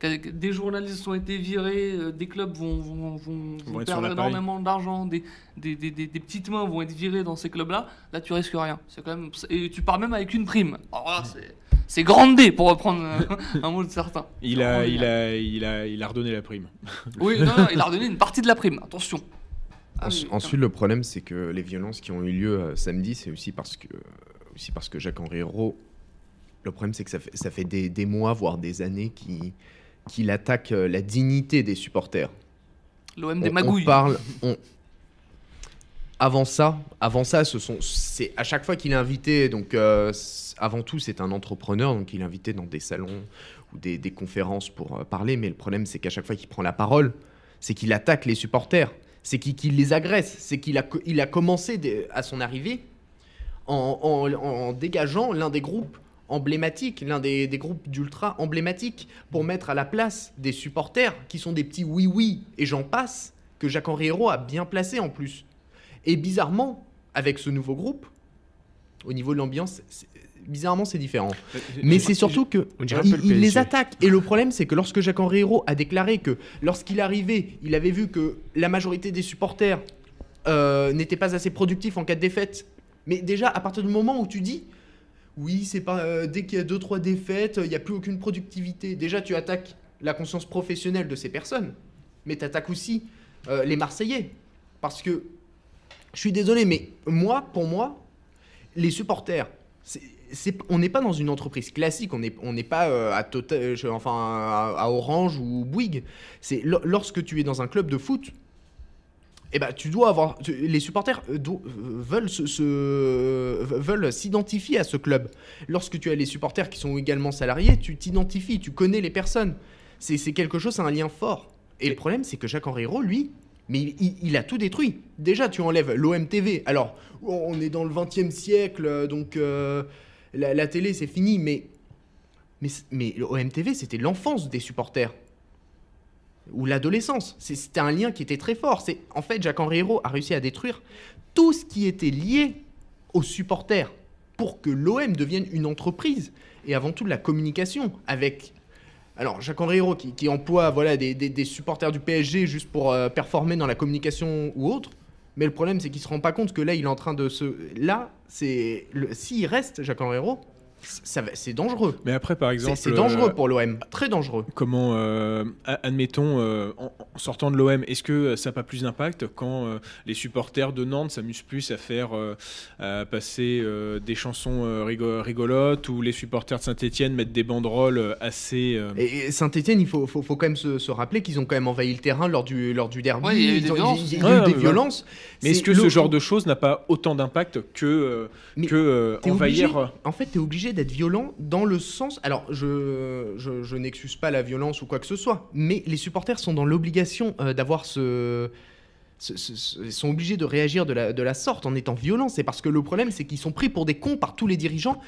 des journalistes ont été virés euh, des clubs vont, vont, vont- vont être sur perdre énormément d'argent des, des, des, des- des petites mains vont être virées dans ces clubs là là tu risques rien. C'est quand même et tu pars même avec une prime. Alors là c'est c'est grande D pour reprendre euh, <laughs> un mot de certains. Il a, il, a, il, a, il a redonné la prime. <laughs> Oui, non, non, il a redonné une partie de la prime, attention. Ah oui, ensuite, le problème, c'est que les violences qui ont eu lieu euh, samedi, c'est aussi parce que, aussi parce que Jacques-Henri Hérault, le problème, c'est que ça fait, ça fait des, des mois, voire des années qu'il qu'il attaque euh, la dignité des supporters. L'OM des on, magouilles. parle. on- Avant ça, avant ça, ce sont, c'est à chaque fois qu'il est invité. Donc, euh, avant tout, c'est un entrepreneur, donc il est invité dans des salons ou des, des conférences pour euh, parler. Mais le problème, c'est qu'à chaque fois qu'il prend la parole, c'est qu'il attaque les supporters, c'est qu'il les agresse, c'est qu'il a, co- il a commencé à son arrivée en, en- en dégageant l'un des groupes emblématiques, l'un des, des groupes d'ultra emblématiques, pour mettre à la place des supporters qui sont des petits oui-oui et j'en passe, que Jacques-Henri Hérault a bien placé en plus. Et bizarrement, avec ce nouveau groupe, au niveau de l'ambiance, bizarrement, c'est différent. Euh, Mais je- c'est surtout que il, il les attaque. Et le problème, c'est que lorsque Jacques-Henri Hérault a déclaré que lorsqu'il arrivait, il avait vu que la majorité des supporters euh, n'étaient pas assez productifs en cas de défaite. Mais déjà, à partir du moment où tu dis, oui, c'est pas euh, dès qu'il y a deux trois défaites, il n'y a plus aucune productivité. Déjà, tu attaques la conscience professionnelle de ces personnes, mais tu attaques aussi euh, les Marseillais, parce que je suis désolé, mais moi, pour moi, les supporters, on n'est pas dans une entreprise classique, on n'est pas euh, à, à, Orange ou Bouygues. C'est lo- lorsque tu es dans un club de foot, eh ben, tu dois avoir. tu- les supporters euh, do- euh, veulent se- se- veulent s'identifier à ce club. Lorsque tu as les supporters qui sont également salariés, tu t'identifies, tu connais les personnes. C'est c'est quelque chose, c'est un lien fort. Et le problème, c'est que Jacques Henri Hérault, lui, mais il, il- il a tout détruit. Déjà, tu enlèves l'OMTV. Alors, on est dans le 20e siècle, donc euh, la, la télé, c'est fini, mais, mais, mais le OMTV, c'était l'enfance des supporters. Ou l'adolescence. C'était un lien qui était très fort. C'est En fait, Jacques-Henri a réussi à détruire tout ce qui était lié aux supporters pour que l'OM devienne une entreprise et avant tout de la communication avec alors, Jacques-Henri qui, emploie voilà, des, supporters du PSG juste pour euh, performer dans la communication ou autre. Mais le problème, c'est qu'il se rend pas compte que là, il est en train de se. Là, c'est. S'il reste, Jacques-Henri c'est dangereux. Mais après, par exemple, c'est dangereux euh, pour l'OM. Très dangereux. Comment, euh, admettons, euh, en, en sortant de l'OM, est-ce que ça n'a pas plus d'impact quand euh, les supporters de Nantes s'amusent plus à faire euh, à passer euh, des chansons euh, rigo- rigolotes ou les supporters de Saint-Etienne mettent des banderoles assez. euh, Et, Saint-Etienne, il faut, faut, faut quand même se, se rappeler qu'ils ont quand même envahi le terrain lors du, lors du derby. Ouais, il y a eu des ont- violences. il y a eu Ouais, des mais violences. Mais est-ce que ce genre de choses n'a pas autant d'impact que, euh, Mais que euh, T'es obligé- envahir en fait, tu es obligé d'être violent dans le sens. Alors, je, je, je n'excuse pas la violence ou quoi que ce soit, mais les supporters sont dans l'obligation euh, d'avoir ce. ce- ce- ce- Ils sont obligés de réagir de la, de la sorte en étant violents. C'est parce que le problème, c'est qu'ils sont pris pour des cons par tous les dirigeants.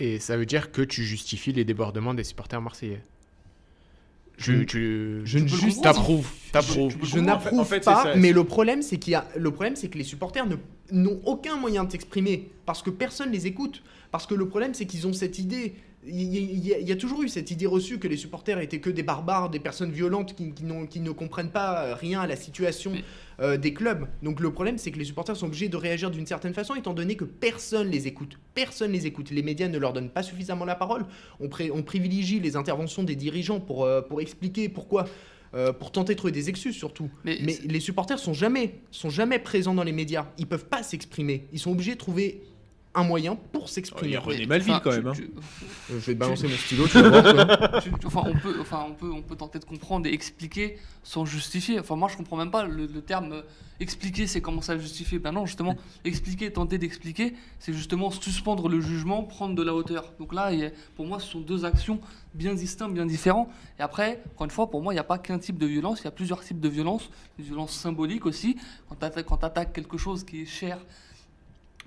Et ça veut dire que tu justifies les débordements des supporters marseillais. Je- Tu, tu, je ne juste peux le Je n'approuve En fait, c'est pas, ça, mais le problème, c'est qu'il y a le problème, c'est que les supporters ne- n'ont aucun moyen de s'exprimer parce que personne les écoute. Parce que le problème, c'est qu'ils ont cette idée. Il y, a- il y a toujours eu cette idée reçue que les supporters étaient que des barbares, des personnes violentes qui, qui n'ont- qui ne comprennent pas euh, rien à la situation euh, des clubs. Donc le problème, c'est que les supporters sont obligés de réagir d'une certaine façon, étant donné que personne les écoute. Personne les écoute. Les médias ne leur donnent pas suffisamment la parole. On, pré- on privilégie les interventions des dirigeants pour, euh, pour expliquer pourquoi. euh, pour tenter de trouver des excuses surtout. Mais les supporters sont jamais, sont jamais présents dans les médias. Ils peuvent pas s'exprimer. Ils sont obligés de trouver un moyen pour Il y s'exprimer. a René Mais, Malville enfin, quand tu- même. hein. tu- <laughs> Euh, Je vais te balancer mon stylo, tu <laughs> vas voir. tu- tu- enfin, on peut, enfin, on peut, on peut tenter de comprendre et expliquer sans justifier. Enfin, moi, je comprends même pas le, le terme euh, expliquer, c'est commencer à justifier. Ben non, justement, expliquer, tenter d'expliquer, c'est justement suspendre le jugement, prendre de la hauteur. Donc là, il pour moi, ce sont deux actions bien distinctes, bien différentes. Et après, encore une fois, pour moi, il n'y a pas qu'un type de violence, il y a plusieurs types de violence. Une violence symbolique aussi, quand tu attaques quelque chose qui est cher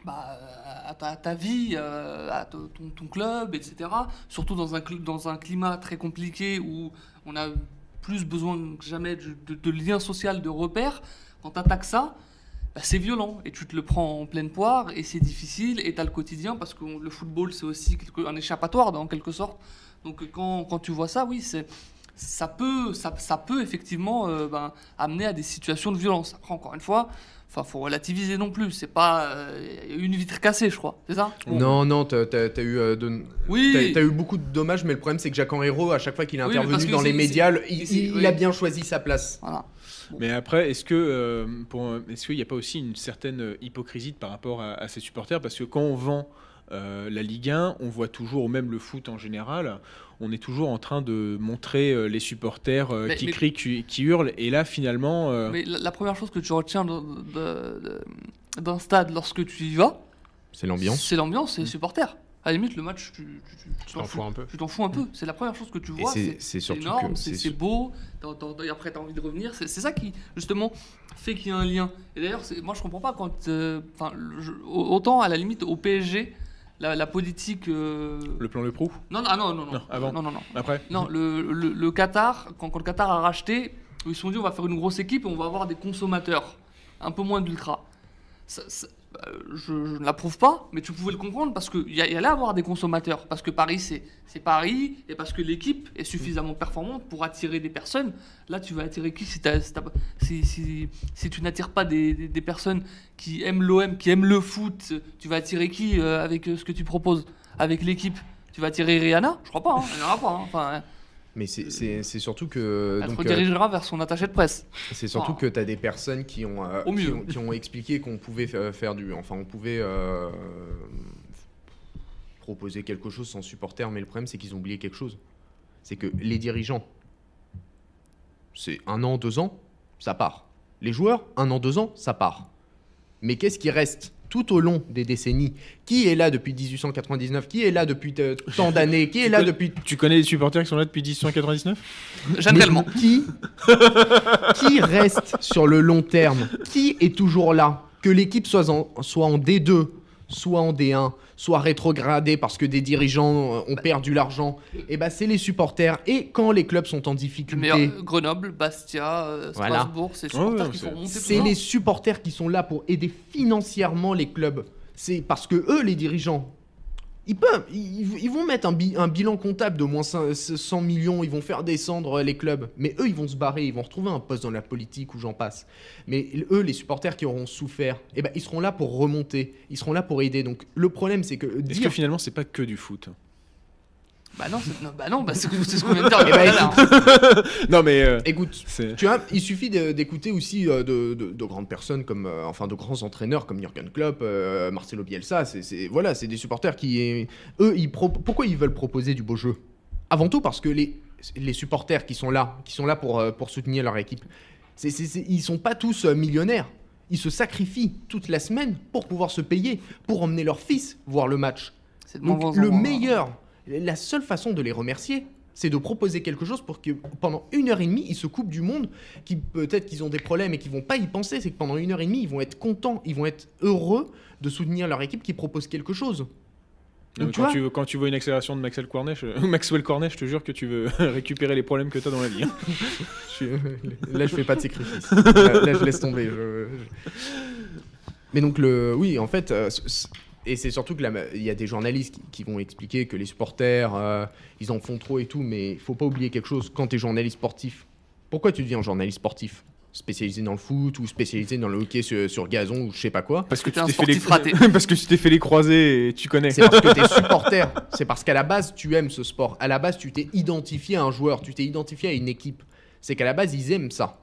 bah, à, ta, vie, euh, à ton, club, etc. Surtout dans un, dans un climat très compliqué où on a plus besoin que jamais de, de, de liens sociaux, de repères. Quand tu attaques ça, bah, c'est violent et tu te le prends en pleine poire et c'est difficile et tu as le quotidien parce que le football c'est aussi un échappatoire en quelque sorte. Donc quand, quand tu vois ça, oui, ça peut, ça peut effectivement euh, ben, amener à des situations de violence. Après, encore une fois, enfin, faut relativiser non plus. C'est pas euh, une vitre cassée, je crois. C'est ça? Bon. Non, non, t'as eu, euh, de- Oui. eu beaucoup de dommages, mais le problème, c'est que Jacques Henriot, à chaque fois qu'il est Oui, intervenu dans les médias, il, c'est- il- oui. il a bien choisi sa place. Voilà. Mais après, est-ce que euh, est-ce qu'il n'y a pas aussi une certaine hypocrisie par rapport à, à ces supporters? Parce que quand on vend euh, la Ligue 1, on voit toujours, ou même le foot en général, on est toujours en train de montrer euh, les supporters euh, Mais- qui mais- crient, qui, qui hurlent, et là finalement, euh, Mais la, la première chose que tu retiens d'un stade lorsque tu y vas, C'est l'ambiance. c'est l'ambiance, c'est les supporters. À la limite, le match, tu, tu- tu- tu Tu t'en fous un peu. Tu t'en fous un peu. C'est la première chose que tu Et vois. c'est- C'est c'est c'est surtout énorme, que c'est c'est c'est su- beau. t'as- t'as- et après, tu as envie de revenir. C'est c'est ça qui, justement, fait qu'il y a un lien. Et d'ailleurs, c'est- moi, je comprends pas quand. euh, Enfin, autant à la limite, au PSG, la, la politique. euh, le plan Le Prou, Non, non, ah non, non, non. Non, avant. Non, non, non. après Non, le, le- le Qatar, quand, quand le Qatar a racheté, ils se sont dit on va faire une grosse équipe et on va avoir des consommateurs, un peu moins d'ultra. Euh, je, ne l'approuve pas, mais tu pouvais le comprendre parce qu'il y, y allait avoir des consommateurs. Parce que Paris, c'est Paris, et parce que l'équipe est suffisamment performante pour attirer des personnes. Là, tu vas attirer qui si, tu n'attires pas des, personnes qui aiment l'OM, qui aiment le foot, tu vas attirer qui euh, avec euh, ce que tu proposes? Avec l'équipe Tu vas attirer Rihanna? Je crois pas, hein, il n'y en aura pas. hein. Mais c'est- c'est surtout que. elle donc, euh, redirigera vers son attaché de presse. C'est surtout Oh. que tu as des personnes qui ont, euh, Au qui ont, qui ont expliqué qu'on pouvait fa- faire du. Enfin, on pouvait euh, proposer quelque chose sans supporter, mais le problème, c'est qu'ils ont oublié quelque chose. C'est que les dirigeants, c'est un an, deux ans, ça part. Les joueurs, un an, deux ans, ça part. Mais qu'est-ce qui reste? Tout au long des décennies. Qui est là depuis 1899 Qui est là depuis euh, tant d'années? Qui est là depuis Tu connais les supporters qui sont là depuis 1899 J'aime mais tellement. Qui, qui reste sur le long terme? Qui est toujours là? Que l'équipe soit en, soit en D2, soit en D1, soit rétrogradée parce que des dirigeants euh, ont perdu l'argent, et ben c'est les supporters. Et quand les clubs sont en difficulté, euh, Grenoble, Bastia, euh, Voilà. Strasbourg, c'est Ouais, ouais, supporters qui c'est- font les supporters qui sont là pour aider financièrement les clubs. C'est parce que eux, les dirigeants, ils peuvent, ils, ils vont mettre un, bi- un bilan comptable de moins 100 100 millions, ils vont faire descendre les clubs. Mais eux, ils vont se barrer, ils vont retrouver un poste dans la politique ou j'en passe. Mais eux, les supporters qui auront souffert, eh ben, ils seront là pour remonter, ils seront là pour aider. Donc le problème, c'est que Est-ce dire que finalement c'est pas que du foot? Bah non, c'est non, bah non, bah c'est c'est ce qu'on vient de dire. Eh ben, Voilà, hein. <laughs> Non mais euh, Écoute, c'est Tu vois, il suffit de- d'écouter aussi euh, de, de- de grandes personnes comme, euh, enfin, de grands entraîneurs comme Jürgen Klopp, euh, Marcelo Bielsa. C'est, c'est- voilà, c'est des supporters qui, eux, ils pro- pourquoi ils veulent proposer du beau jeu? Avant tout parce que les, les supporters qui sont là, qui sont là pour, euh, pour soutenir leur équipe, c'est, c'est- c'est- ils sont pas tous euh, millionnaires. Ils se sacrifient toute la semaine pour pouvoir se payer, pour emmener leur fils voir le match. C'est de Donc moins en le moins. meilleur, la seule façon de les remercier, c'est de proposer quelque chose pour que pendant une heure et demie, ils se coupent du monde, qui peut-être qu'ils ont des problèmes et qu'ils vont pas y penser, c'est que pendant une heure et demie, ils vont être contents, ils vont être heureux de soutenir leur équipe qui propose quelque chose. Non, mais Donc, tu quand, vois- tu veux, quand tu vois une accélération de Maxwell Cornet, je, <laughs> Maxwell Cornet, je te jure que tu veux <laughs> récupérer les problèmes que tu as dans la vie. hein. <laughs> Je là, je fais pas de sacrifice. Là, là, je laisse tomber. je- je- Mais donc le, oui, en fait, euh, et c'est surtout que il y a des journalistes qui, qui vont expliquer que les supporters, euh, ils en font trop et tout, mais il faut pas oublier quelque chose. Quand tu es journaliste sportif, pourquoi tu deviens journaliste sportif? Spécialisé dans le foot ou spécialisé dans le hockey sur, sur gazon ou je sais pas quoi? Parce que T'es tu t'es fait les raté. <laughs> parce que tu t'es fait les croisés et tu connais. C'est parce que tu es supporter. C'est parce qu'à la base, tu aimes ce sport. À la base, tu t'es identifié à un joueur, tu t'es identifié à une équipe. C'est qu'à la base, ils aiment ça.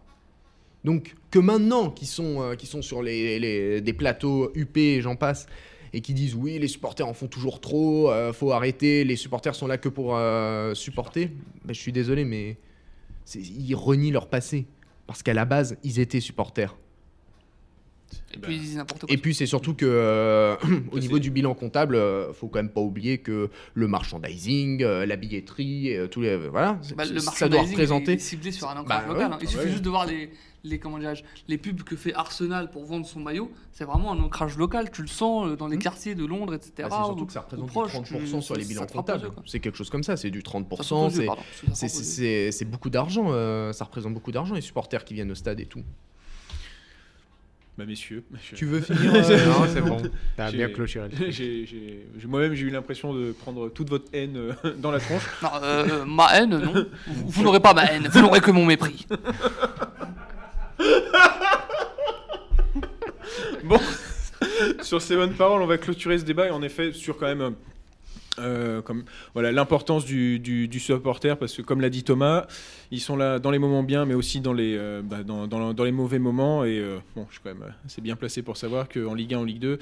Donc, que maintenant, qu'ils sont, euh, qu'ils sont sur les, les- des plateaux UP et j'en passe, et qui disent oui, les supporters en font toujours trop, euh, faut arrêter, les supporters sont là que pour euh, supporter, ben, je suis désolé, mais ils renient leur passé. Parce qu'à la base, ils étaient supporters. Et puis n'importe quoi. Et puis c'est surtout que euh, <clears throat> au niveau du bilan comptable, euh, faut quand même pas oublier que le merchandising, euh, la billetterie, euh, tous les voilà, Bah, le ça doit représenter. est ciblé sur un ancrage Bah, local. ouais. hein. Il suffit ouais. juste de voir les, les, comment les pubs que fait Arsenal pour vendre son maillot. C'est vraiment un ancrage local. Tu le sens dans les Mhm. quartiers de Londres, etc. Bah, c'est surtout ou- que ça représente proche, 30% tu- sur les bilans comptables. C'est quelque chose comme ça, c'est du Ça te frappe 30%, aux yeux, c'est beaucoup d'argent, ça représente beaucoup d'argent les supporters qui viennent au stade et tout. Bah messieurs, je- Tu veux finir <laughs> Non, euh, c'est bon. <laughs> T'as bien clôturé. Moi-même j'ai eu l'impression de prendre toute votre haine euh, <laughs> dans la tronche. Non, euh, euh, ma haine, non. Vous, vous n'aurez pas ma haine, vous n'aurez que mon mépris. Bon, sur ces bonnes paroles, on va clôturer ce débat et en effet sur quand même euh, voilà l'importance du, supporter parce que comme l'a dit Thomas, ils sont là dans les moments bien mais aussi dans les euh, bah, mauvais moments et euh, bon, je suis quand même assez bien placé pour savoir qu'en Ligue 1, en Ligue 2,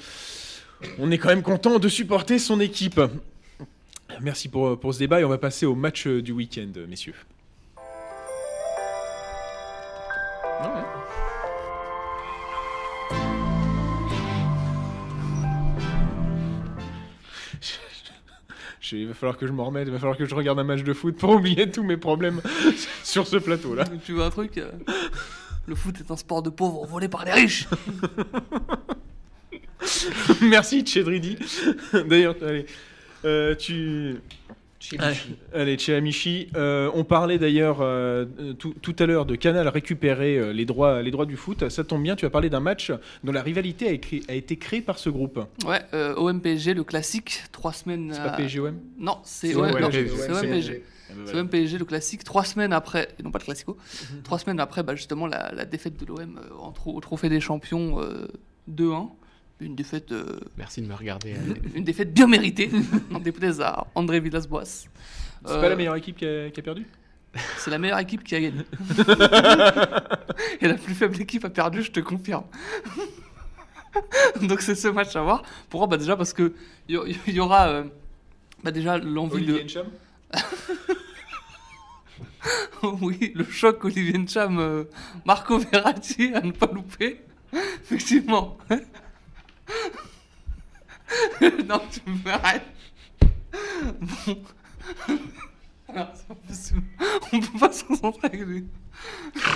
on est quand même content de supporter son équipe. Merci pour, ce débat et on va passer au match du week-end, messieurs. Il va falloir que je m'en remette, il va falloir que je regarde un match de foot pour <laughs> oublier tous mes problèmes <laughs> sur ce plateau-là. tu veux un truc euh, Le foot est un sport de pauvres volé par les riches. <laughs> Merci Chedridi. D'ailleurs, allez, euh, tu, Allez, Amici, euh, on parlait d'ailleurs euh, tout, tout à l'heure de Canal récupérer euh, les, droits, les droits du foot. Ça tombe bien, tu as parlé d'un match dont la rivalité a, écrit- a été créée par ce groupe. Ouais, euh, OM-PSG, le classique, trois semaines. C'est pas euh, PSGOM Non, c'est C'est OM, OM, non, PSG. c'est OM-PSG. C'est OM-PSG, le classique, trois semaines après, et non pas le classico, trois semaines après bah, justement la, la défaite de l'OM euh, au Trophée des Champions euh, 2-1. Une défaite, euh, Merci de me regarder. euh, une défaite bien méritée, <laughs> en déplaise à André Villas-Boas. C'est Euh, pas la meilleure équipe qui a, qui a perdu? C'est la meilleure équipe qui a gagné. <laughs> Et la plus faible équipe a perdu, je te confirme. Donc c'est ce match à voir. Pourquoi? Bah Déjà parce que il y, aura euh, bah déjà l'envie de... <laughs> Oui, le choc Olivier Ncham, euh, Marco Verratti à ne pas louper. Effectivement. <laughs> non, tu me fais arrête. Bon. Alors. On peut pas se concentrer avec lui. <laughs>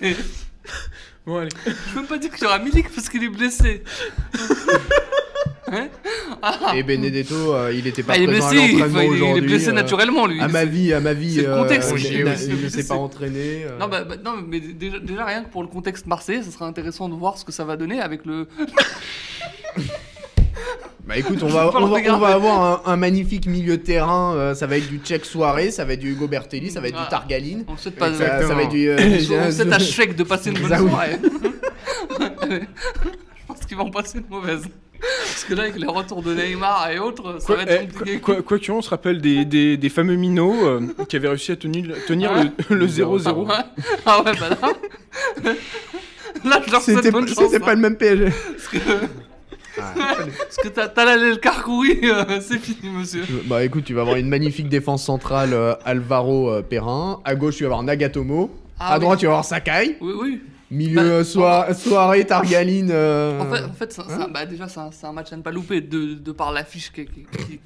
C'est- Bon, allez. Je peux pas dire qu'il y aura Milik parce qu'il est blessé. <laughs> Hein Ah. Et Benedetto, euh, il était pas Bah, il est présent blessé, à il, l'entraînement faut- il est blessé euh, naturellement lui. À ma vie, à ma vie, c'est le contexte euh, il ne s'est pas entraîné. euh. Non, bah, bah, non, mais déjà, déjà, rien que pour le contexte marseillais, ce sera intéressant de voir ce que ça va donner avec le. <laughs> Bah écoute, on va, on va, on regarder. va avoir un, un magnifique milieu de terrain. euh, ça va être du Tchèque Soirée, ça va être du Hugo Bertelli, ça va être Ah. du Targaline. On souhaite pas. Ça, ça va être du. euh, On <laughs> souhaite à de passer une bonne soirée. <laughs> Je pense qu'il va en passer une mauvaise. Parce que là, avec les retours de Neymar et autres, ça Quoi, va eh, être compliqué. quoi, quoi- quoi qu'il en, on se rappelle des, des, des fameux minots euh, qui avaient réussi à tenir, tenir Ouais. le- le Ah 0-0. ouais, ah ouais, bah là. <laughs> Là, je leur souhaite C'était bonne chance. c'était pas hein, le même PSG. Parce que, <laughs> parce que t'as l'allée le carcouri, euh, c'est fini, monsieur. Bah écoute, tu vas avoir une magnifique défense centrale euh, Alvaro euh, Perrin. À gauche, tu vas avoir Nagatomo. Ah à oui. droite, tu vas avoir Sakai. Oui, oui. Milieu Bah, euh, soi- soirée Targaline. euh, En fait, en un- bah, déjà, c'est un, match à ne pas louper de, de par l'affiche que, que- qui-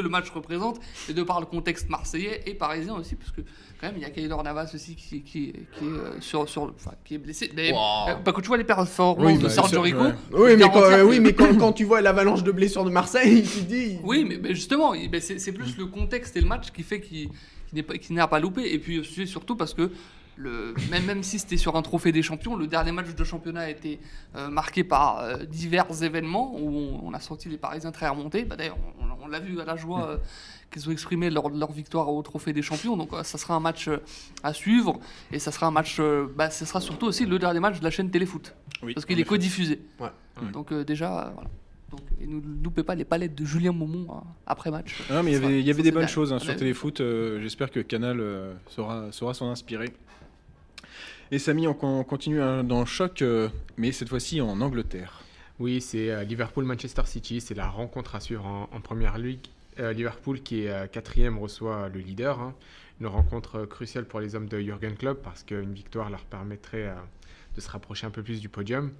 le match représente et de par le contexte marseillais et parisien aussi, parce que quand même, il y a Kaylor Navas aussi qui, qui, qui est, euh, sur, sur, le- enfin, qui est blessé. Mais, Wow. euh, bah, quand tu vois les performances Oui, de bah, Sergio Rico, ouais. Oui, mais, quand, euh, oui, mais quand, <laughs> quand tu vois l'avalanche de blessures de Marseille, tu te dis. Oui, mais, mais justement, c'est plus le contexte et le match qui fait qu'il qu'il n'est pas, pas loupé. Et puis c'est surtout parce que le, même, même si c'était sur un trophée des champions, le dernier match de championnat a été euh, marqué par euh, divers événements où on, on a senti les Parisiens très remontés. Bah, D'ailleurs, on, on l'a vu à la joie euh, qu'ils ont exprimé lors de leur victoire au trophée des champions. Donc ça sera un match à suivre et ça sera un match. euh, bah, sera surtout aussi le dernier match de la chaîne Téléfoot Oui, parce qu'il est codiffusé. Ouais. Donc déjà, voilà. Donc, et ne loupez pas les palettes de Julien Momon hein, après match. Mais il y Ça, avait, il y ça, avait des bonnes choses hein, sur Téléfoot. J'espère que Canal saura, saura s'en inspirer. Et Samy, on, con- continue hein, dans le choc, euh, mais cette fois-ci en Angleterre. Oui, c'est euh, Liverpool-Manchester City. C'est la rencontre à suivre en, en première ligue. Euh, Liverpool, qui est quatrième, reçoit le leader. hein. Une rencontre cruciale pour les hommes de Jurgen Klopp parce qu'une victoire leur permettrait euh, de se rapprocher un peu plus du podium.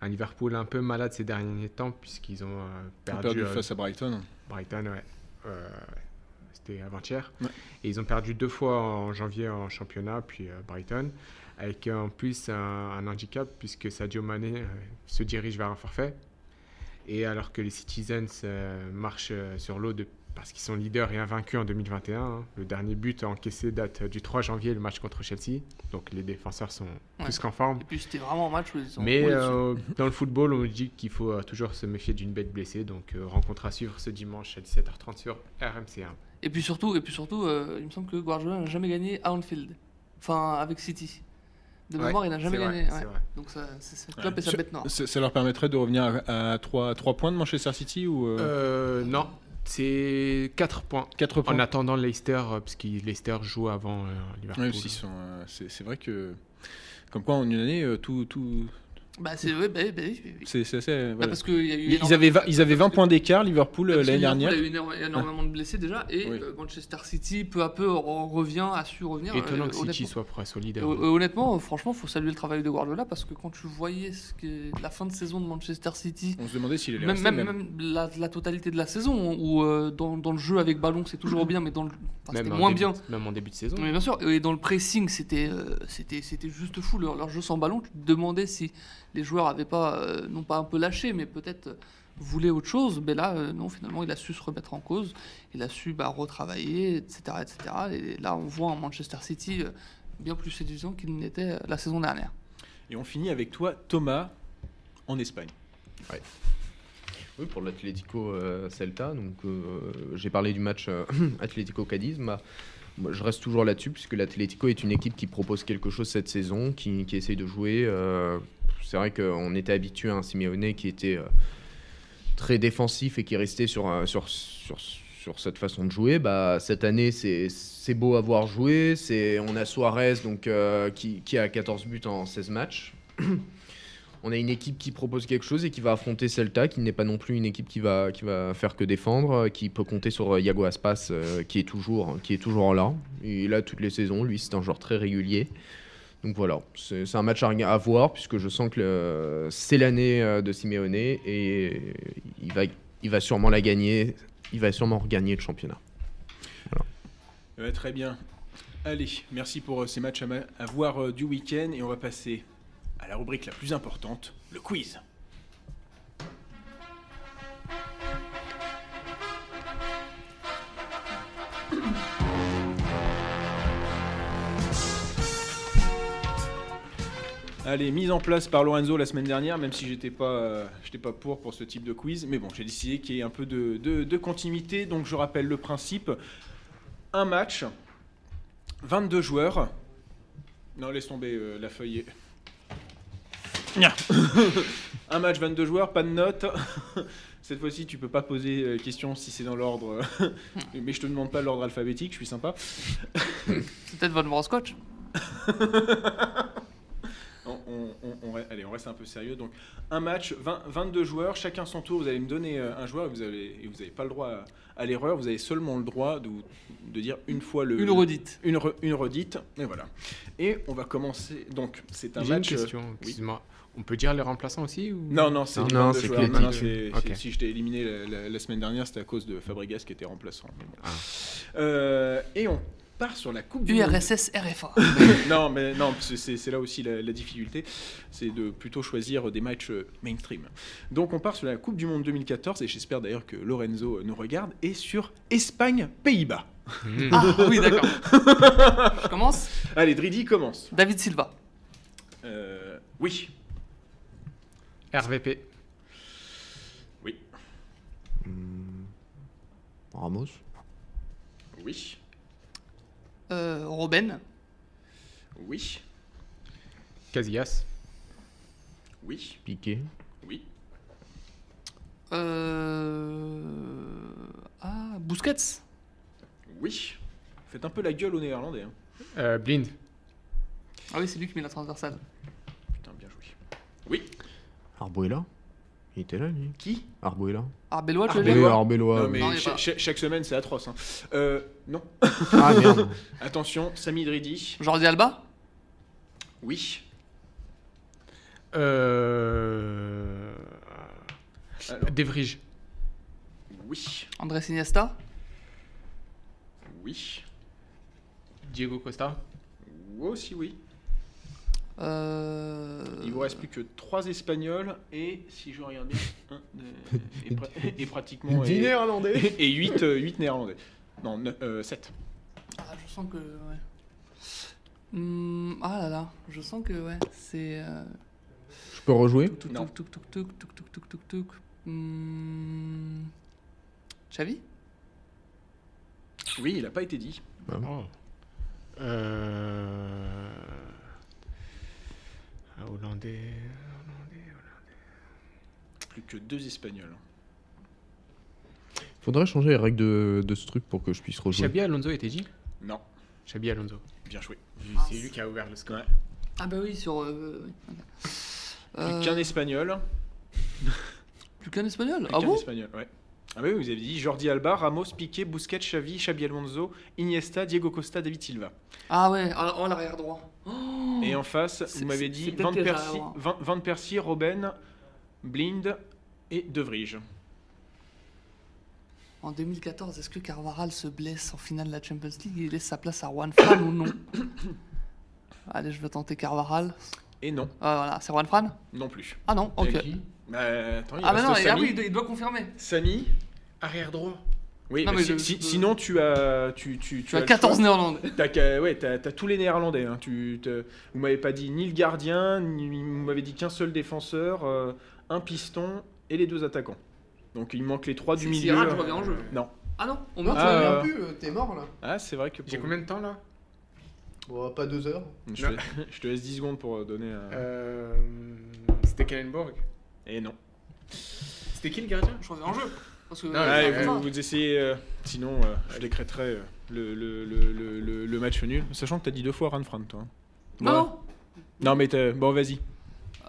Un Liverpool un peu malade ces derniers temps puisqu'ils ont euh, Ils ont perdu, perdu euh, face à Brighton. Brighton, ouais. Euh, C'était avant-hier. Ouais. Et ils ont perdu deux fois en janvier en championnat, puis euh, Brighton, avec euh, en plus un, un handicap, puisque Sadio Mané euh, se dirige vers un forfait. Et alors que les Citizens euh, marchent euh, sur l'eau parce qu'ils sont leaders et invaincus en 2021, hein. le dernier but encaissé date euh, du 3 janvier, le match contre Chelsea. Donc les défenseurs sont Ouais. plus qu'en forme. Et puis c'était vraiment un match où ils ont Mais euh, dans le football, on dit qu'il faut euh, toujours se méfier d'une bête blessée. Donc, euh, rencontre à suivre ce dimanche à 17h30 sur RMC1. Et puis surtout, et puis surtout euh, il me semble que Guardiola n'a jamais gagné à Anfield. Enfin, avec City. De Ouais, mémoire, il n'a jamais vrai, gagné. ouais. Donc ça, c'est Ouais. et sa bête noire. Ça, ça leur permettrait de revenir à, à 3, points de Manchester City ou euh, Euh, non, c'est 4 points. 4 points En attendant Leicester, euh, parce que Leicester joue avant euh, Liverpool. Euh, c'est vrai que, comme quoi en une année, euh, tout, tout, Bah, c'est ouais, bah, bah, oui, c'est c'est assez. Bah, voilà. parce qu'il y a eu Ils, avaient 20, ils avaient 20 parce que- points d'écart, Liverpool, euh, que l'année dernière. a eu énormément de blessés déjà, et Oui. euh, Manchester City, peu à peu, re- revient, a su revenir. Étonnant euh, que City soit prêt hon- honnêtement, euh, franchement, faut saluer le travail de Guardiola parce que quand tu voyais ce que, la fin de saison de Manchester City, On se demandait s'il allait même, rester. même, même. même la, la totalité de la saison, où euh, dans, dans le jeu avec ballon c'est toujours bien, mais dans le, enfin, moins début- bien. Même en début de saison. Mais bien sûr, et dans le pressing, c'était euh, c'était c'était juste fou. Leur, leur jeu sans ballon, tu te demandais si les joueurs avaient pas, euh, non pas un peu lâché, mais peut-être voulaient autre chose. Mais là, euh, non, finalement, il a su se remettre en cause, il a su bah, retravailler, etc., etc. Et là, on voit un Manchester City euh, bien plus séduisant qu'il n'était euh, la saison dernière. Et on finit avec toi, Thomas, en Espagne. Oui, pour l'Atlético euh, Celta. Donc, euh, j'ai parlé du match euh, <clears throat> Atlético Cadiz. Moi, je reste toujours là-dessus puisque l'Atlético est une équipe qui propose quelque chose cette saison, qui, qui essaye de jouer. C'est vrai qu'on était habitué à un Simeone qui était euh, très défensif et qui restait sur, euh, sur, sur, sur cette façon de jouer. Bah, cette année, c'est beau à voir jouer. On a Suarez donc, euh, qui, qui a 14 buts en 16 matchs. <clears throat> On a une équipe qui propose quelque chose et qui va affronter Celta, qui n'est pas non plus une équipe qui va, qui va faire que défendre, qui peut compter sur Iago Aspas, qui, est toujours, qui est toujours là. Il là toutes les saisons, lui c'est un joueur très régulier. Donc voilà, c'est un match à, à voir, puisque je sens que euh, c'est l'année euh, de Simeone et il va, il va sûrement la gagner, il va sûrement regagner le championnat. Eh ben, très bien. Allez, merci pour euh, ces matchs à, à voir du week-end et on va passer à la rubrique la plus importante, le quiz. Allez, mise en place par Lorenzo la semaine dernière, même si j'étais pas, euh, pas pour pour ce type de quiz, mais bon, j'ai décidé qu'il y ait un peu de, de- de continuité, donc je rappelle le principe un match, 22 joueurs. Non, laisse tomber euh, la feuille. <laughs> Un match, 22 joueurs, pas de notes. <laughs> Cette fois-ci, tu peux pas poser euh, question si c'est dans l'ordre. <laughs> Mais je te demande pas l'ordre alphabétique, je suis sympa. C'est peut-être votre scotch On, on- on- on re- allez, on reste un peu sérieux. Donc, un match, 20 22 joueurs, chacun son tour. Vous allez me donner euh, un joueur et vous avez, et vous n'avez pas le droit à, à l'erreur. Vous avez seulement le droit de, de dire une fois le. Une redite. Une, re- une redite. Et voilà. Et on va commencer. Donc, c'est un J'ai une match. euh, question, excuse-moi. On peut dire les remplacents aussi ou... Non, non, c'est Non, non, 22 c'est que joueurs. les Non, non, titres. c'est- Ok. c'est- Si je t'ai éliminé la, la- la semaine dernière, c'était à cause de Fabregas qui était remplaçant. bon. Ah. Euh, et on part sur la Coupe du Monde. URSS RFA. <laughs> non, mais non, c'est- là aussi la, la difficulté, c'est de plutôt choisir des matchs euh, mainstream. Donc on part sur la Coupe du Monde 2014 et j'espère d'ailleurs que Lorenzo nous regarde et sur Espagne-Pays-Bas. Hmm. Ah <laughs> oui, d'accord. <laughs> Je commence? Allez, Dridi commence. David Silva. Euh, oui, RVP. oui. Ramos oui, Euh, Robben. oui, Casillas. oui, Piqué oui, Euh... Ah, Busquets. oui. Faites un peu la gueule aux Néerlandais. hein. Euh, Blind. Ah oui, c'est lui qui met la transversale. Putain, bien joué. Oui, Arbuela Il était là, lui qui? Arbuela Arbelois, tu veux Arbeloa. dire? Oui, Arbeloa. Non, mais Non, il est cha- pas. cha- chaque semaine c'est atroce. hein. Euh, non, Ah merde <laughs> attention, Sami Dridi. Jordi Alba? Oui. Euh... Alors, Devrige. oui. Andrés Iniesta? Oui. Diego Costa? Moi aussi, oui. Euh... Il vous reste plus que 3 Espagnols et, si je regarde bien, euh, et, pra et, pratiquement. 10 Néerlandais <laughs> Et 8, euh, Néerlandais. Non, 7. Euh, ah, je sens que. Ouais. Hmm, ah là là, je sens que, ouais, c'est. Je peux rejouer? touc, Non. Touc, touc, touc, touc, touc, touc, touc, touc. Mmh... Xavi? Oui, il n'a pas été dit. Ah ah. Euh un Hollandais. Plus que 2 Espagnols. Faudrait changer les règles de, de ce truc pour que je puisse rejouer. Xabi Alonso était dit? Non, Xabi Alonso. bien joué. Ah, C'est lui qui a ouvert le score. Ouais. Ah bah oui, sur... Euh... Plus Euh, qu'un Espagnol. <laughs> Plus qu'un espagnol Plus Ah bon? Espagnol, ouais. Ah bah oui, vous avez dit Jordi Alba, Ramos, Piqué, Busquets, Xavi, Xabi Alonso, Iniesta, Diego Costa, David Silva. Ah ouais, en en l'arrière droit. Oh Et en face, C'est- vous m'avez dit Van Persie. Van, Van Persie, Robben, Blind et De Vrij. En 2014, est-ce que Carvaral se blesse en finale de la Champions League et laisse sa place à Juan Fran ou non <coughs> Allez, je vais tenter Carvaral. Et non, Ah, voilà, c'est Juan Fran non plus. Ah non, ok. Bah, attends, il Ah bah reste non, ah oui, il doit- il doit confirmer. Samy Arrière droit. Oui, Non, mais si- le- si- le- sinon tu as tu tu Tu as le 14 choix. néerlandais. T'as ouais, t'as t'as tous les néerlandais. Hein. Tu, vous m'avez pas dit ni le gardien, ni vous m'avez dit qu'un seul défenseur, euh, un piston et les deux attaquants. Donc il manque les trois du Si- milieu. si Raj revient en jeu. Non. Ah non, on meurt. tu Ah, reviens euh, plus, euh, t'es mort là. Ah, c'est vrai que. J'ai pour- combien de temps là? Bon, pas deux heures. je, te, <laughs> je te laisse 10 secondes pour donner. un- euh, C'était Kellenborg. Et non. C'était qui le gardien? Je reviens en jeu. Parce que. Non, Ah, vous, essayez. euh, sinon, euh, je décréterai euh, le, le, le, le, le- le match nul. Sachant que t'as dit deux fois Ranfran, toi. hein. Non, Ouais. non. Non, mais bon, vas-y.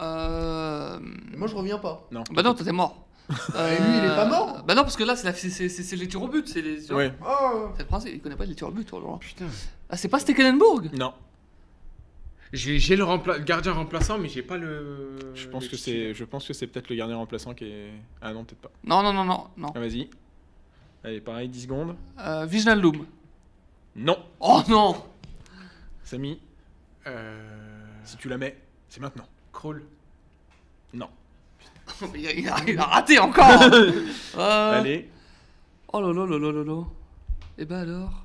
Euh... Moi, je reviens pas. Non. Bah non, t'es mort. <laughs> Et lui, il est pas mort? Bah non, parce que là, c'est la- c'est- c'est c'est les tirs au but. C'est les... Ouais. Oh C'est le principe, il connaît pas les tirs au but. Putain. Ah, c'est pas Stekelenburg Non. J'ai j'ai le, rempla- le gardien remplaçant, mais j'ai pas le. Je pense le que c'est, je pense que c'est peut-être le gardien remplaçant qui est. Ah non, peut-être pas. Non, non, non, non. non. Ah, vas-y. Allez, pareil, 10 secondes. Euh, Wijnaldum. Non. Oh non Samy, Euh. si tu la mets, c'est maintenant. Kroll. Non. <laughs> il, a, il a- il a raté encore <laughs> Euh, Allez. Oh là là là là là là. Et bah alors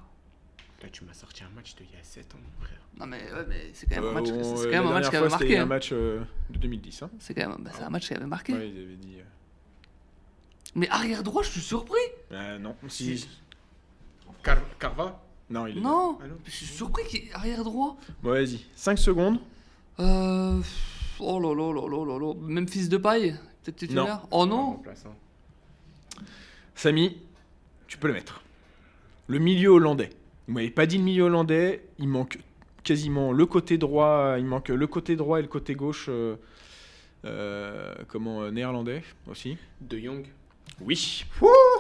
Là, tu m'as sorti un match d'il y a 7 ans, mon frère. Non mais, ouais, mais c'est quand même Euh, un match, on- c'est euh, quand même un match dernière qui avait marqué. C'était un match euh, de 2010. Hein. C'est quand même bah, c'est un match qui avait marqué. Ouais, ils avaient dit. euh, Mais arrière droit, je suis surpris. Ah non. Si. Car Carva? Non, il est. Non, Ah non. je suis surpris qu'il arrière droit. Bon, vas-y. 5 secondes. Euh... Oh là là là là là là. Même fils de paille Peut-être titulaire? Oh non. Samy, tu peux le mettre. Le milieu hollandais. Vous m'avez pas dit le milieu hollandais. Il manque quasiment le côté droit. Il manque le côté droit et le côté gauche. euh, euh, comment euh, néerlandais aussi. De Jong. Oui.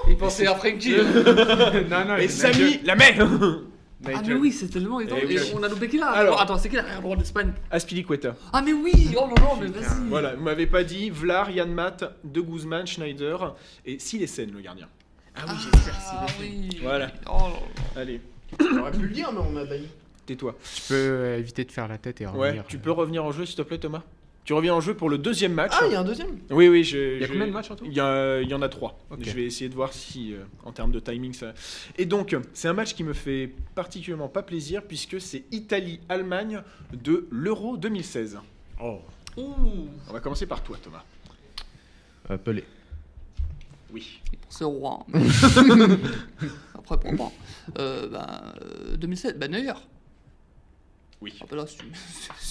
Il pensait à Frankie <laughs> non, non, Et Samy, la met Ah mais oui, c'est tellement étonnant. Et on a loupé qui là Alors. Attends, c'est qui l'arrière droit d'Espagne Aspilicueta. Ah mais oui Oh là là, mais vas-y Voilà, vous m'avez pas dit Vlar, Yann Matt, De Guzman, Schneider et Silesen, le gardien. Ah oui, j'espère Ah oui Voilà. Oh. Allez, J'aurais pu le dire, mais on m'a bailli. tais-toi. Tu peux euh, éviter de faire la tête et revenir. Ouais, tu peux revenir en jeu s'il te plaît, Thomas Tu reviens en jeu pour le deuxième match. Ah, il y a un deuxième? Oui, oui, je. Il y a je- combien de matchs en tout? Il y, a- il y en a trois. Ok. Je vais essayer de voir si, euh, en termes de timing, ça. Et donc, c'est un match qui me fait particulièrement pas plaisir puisque c'est Italie-Allemagne de l'Euro 2016. Oh. Ouh On va commencer par toi, Thomas. Euh, Pelé. Oui. Il pensait au roi. <laughs> Après, pour moi. Euh, ben, euh, 2007, ben Neuer. Oui. Ah bah là, si tu...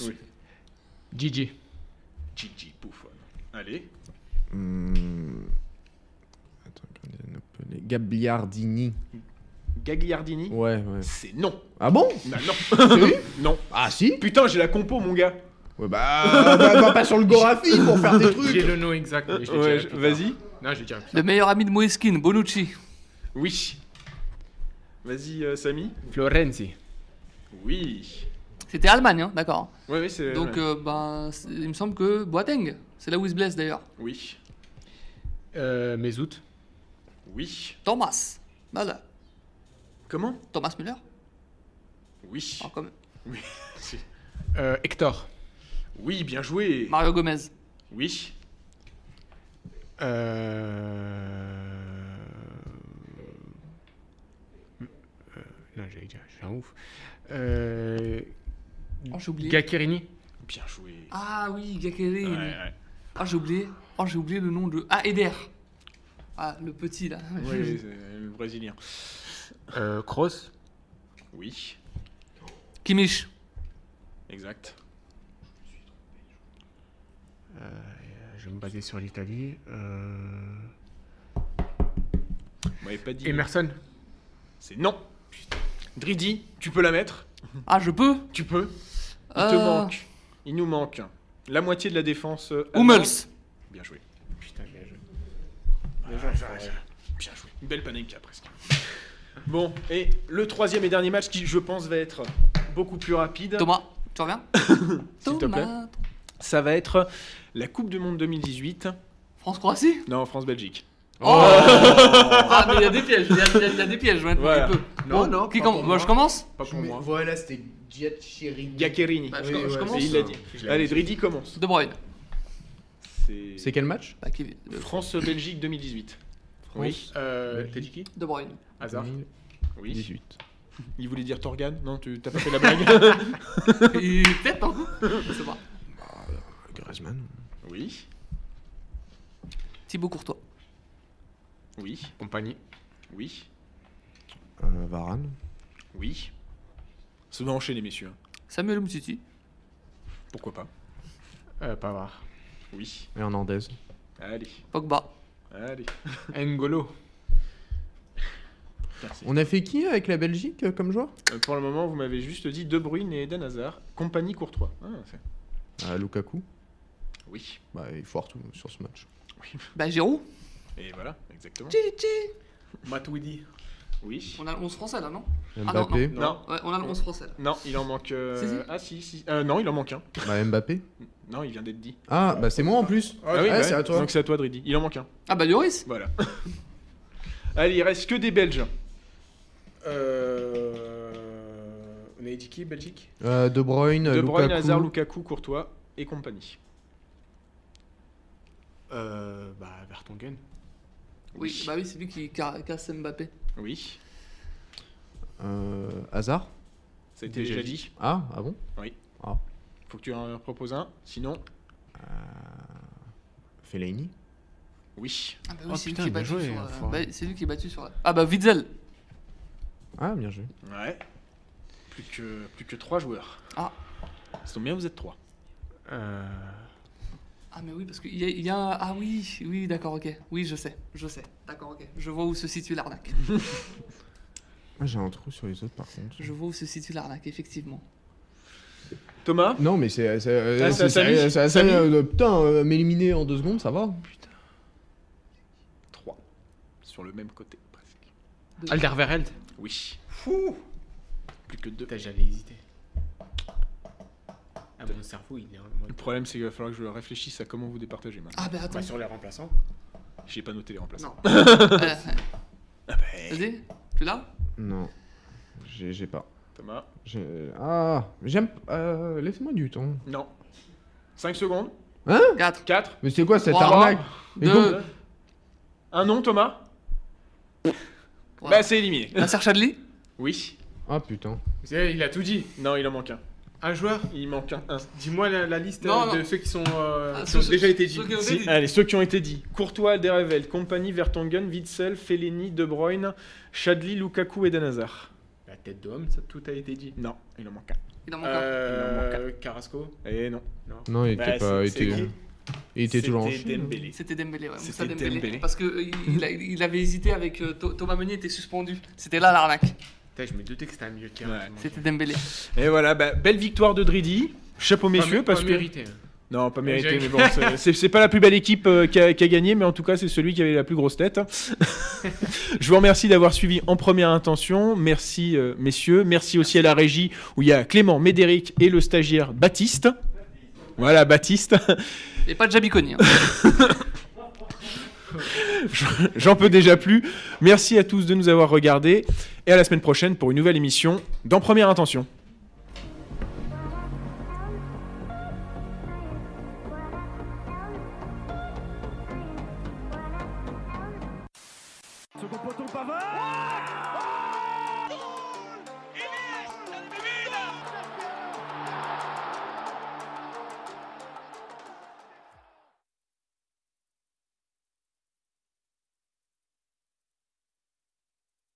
Oui. Gigi. Gigi Buffon. Allez. Hum, Attends. Gagliardini. Gagliardini. Ouais, ouais. C'est non. Ah bon? Bah non. <laughs> non. Ah si? Putain, j'ai la compo, mon gars. Ouais, bah, va, va pas sur le Gorafi pour faire des J'ai trucs. le nom exact, mais je le Ouais, vas-y. Non, je le meilleur ami de Moeskin, Bonucci. Oui. Vas-y, euh, Samy. Florenzi. Oui. C'était Allemagne, hein, d'accord. Ouais, oui, c'est. Donc, euh, ben, c'est- il me semble que Boateng, c'est là où il se blesse d'ailleurs. Oui. Euh, Mesut. Oui. Thomas. Voilà. Comment? Thomas Müller. Oui. Ah, quand même. Oui. <laughs> Euh, Hector. Oui, bien joué. Mario Gomez. Oui. Euh... Non, j'allais dire, je suis un ouf. Euh... Oh, j'ai oublié. Gaccherini. Bien joué. Ah oui, Gakere. Ouais, ouais. Ah, j'ai oublié. Oh, j'ai oublié le nom de. Ah, Eder. Ah, le petit là. Oui, c'est le Brésilien. Euh, Kroos. Oui. Kimmich. Exact. Euh, je vais me baser sur l'Italie. Euh... Pas dit. Emerson. C'est non. Dridi, tu peux la mettre? Ah, je peux Tu peux. Il te Euh, manque. Il nous manque la moitié de la défense. euh, allemande. Hummels. Bien joué. Putain, bien joué. Bien joué. Une belle panenka presque. Bon, et le troisième et dernier match qui, je pense, va être beaucoup plus rapide. Thomas, tu reviens? <laughs> S'il te plaît. Thomas. Ça va être la Coupe du Monde 2018. France-Croatie? Non, France-Belgique. Oh <laughs> Ah, mais il y a des pièges, il y a, y y des pièges, ouais, Voilà. il peut. Non, Bon, non, Qui pas comm- pour Moi, je commence? Pas pour Mais moi. Voilà, c'était Giaccherini. Giaccherini. Bah, je, Oui, je ouais, commence. Il l'a dit. Allez. Dridi commence. De Bruyne. C'est quel match? Bah. De, France-Belgique 2018. Oui. Euh, T'as dit qui? De Bruyne. Hazard. Oui. 18. Il voulait dire Torgan? Non, tu t'as pas fait la blague? Peut-être, hein C'est pas. Griezmann. Oui. Thibaut Courtois. Oui. Compagnie. Oui. Euh, Varane. Oui. Ça doit enchaîner, messieurs. Samuel Umtiti. Pourquoi pas Euh, Pavard. Oui. Hernandez. Allez. Pogba. Allez. <laughs> N'Golo. Merci. On a fait qui avec la Belgique euh, comme joueur Euh, Pour le moment, vous m'avez juste dit De Bruyne et Eden Hazard. Compagnie Courtois. Ah, c'est- Ah, Lukaku. Oui. Bah, il faut tout sur ce match. Bah, Giroud. Et voilà, exactement. Tchi, Matuidi. Oui. On a le 11 français là, non? Mbappé. non. Non. Ouais, on a le 11 français là. Non, il en manque. euh, Si, si. Ah, si, si. Euh, non, il en manque un. Bah, Mbappé. Non, il vient d'être dit. Ah, bah, c'est moi en plus. Ah oui, Ah, bah c'est ouais. à toi. Donc c'est à toi, Dridi. Il en manque un. Ah, bah, Lloris. Voilà. <laughs> Allez, il reste que des Belges. Euh... On a dit qui, Belgique? Euh, de Bruyne, De Bruyne, Lukaku. Hazard, Lukaku, Courtois et compagnie. Euh... Bah, Vertonghen. Oui, bah oui, c'est lui qui ca- casse Mbappé. Oui. Euh, Hazard? Ça a été Déjà déjà dit. dit. Ah, ah bon? Faut que tu en proposes un. Sinon, Fellaini? oui. Ah, bah oui, Oh, c'est lui putain, qui est bien battu joué, sur. euh, bah, c'est lui qui est battu sur. la- Ah, bah, Witzel. Ah, bien joué. Ouais. Plus que, plus que trois joueurs. Ah. Ça tombe bien, vous êtes trois. Euh... Ah, mais oui, parce qu'il y, a- y a un. Ah, oui, oui, d'accord, ok. Oui, je sais, je sais. D'accord, ok. Je vois où se situe l'arnaque. <laughs> Ah, j'ai un trou sur les autres par contre. Je vois où se situe l'arnaque, effectivement. Thomas? Non, mais c'est. c'est- euh, Ah, c'est- c'est Samy c'est- c'est- Samy euh, Putain, euh, m'éliminer en deux secondes, ça va 3. Sur le même côté, presque. Alderweireld. Oui. Plus que deux. Putain, j'allais hésiter. Ah, mon cerveau, il est en Le problème, c'est qu'il va falloir que je réfléchisse à comment vous départagez maintenant. Ah, bah, attends. Bah, sur les remplaçants. J'ai pas noté les remplaçants. Non. <laughs> Euh, Ah bah, Vas-y, tu l'as Non. J'ai j'ai pas. Thomas? J'ai- Ah, j'aime. Euh, Laissez-moi du temps. Non. 5 secondes. 4, 4. Mais c'est quoi cette Trois. arnaque? Mais 2, donc- Un nom, Thomas? Bah, c'est éliminé. Nasser Chadli? Oui. Ah putain. Il a tout dit. Non, il en manque un. Un joueur Il manque un. un. Dis-moi la, la liste Non, euh, de non. ceux qui sont euh, Ah, qui ceux- ont déjà été ceux dit. qui ont été Si, dit. allez, ceux qui ont été dit. Courtois, Alderweireld, Compagnie, Vertonghen, Witzel, Fellaini, De Bruyne, Chadli, Lukaku et Den Hazard. La tête d'homme, ça tout a été dit. Non, il en manque un. Il en manque un. Euh, Carrasco. Et non. Non, il Bah, était pas. Était, c'est- il était toujours en C'était Chine. Dembélé. C'était Dembélé, ouais. C'était Dembélé. Dembélé. Parce que euh, il, avait hésité avec euh, Tho- Thomas Meunier était suspendu. C'était là l'arnaque. Putain, je me doutais que c'était un milieu de terrain. Ouais. C'était Dembélé. Et voilà, bah, belle victoire de Dridi. Chapeau messieurs, parce pas que. mérité. hein. Non, pas mérité, mais bon, c'est- pas la plus belle équipe euh, qui, a, qui a gagné, mais en tout cas, c'est celui qui avait la plus grosse tête. Je vous remercie d'avoir suivi en première intention. Merci, euh, messieurs. Merci aussi à la régie où il y a Clément, Médéric et le stagiaire Baptiste. Voilà, Baptiste. Et pas de Jabiconi. hein. <laughs> <laughs> J'en peux déjà plus. Merci à tous de nous avoir regardés. Et à la semaine prochaine pour une nouvelle émission dans Première Intention.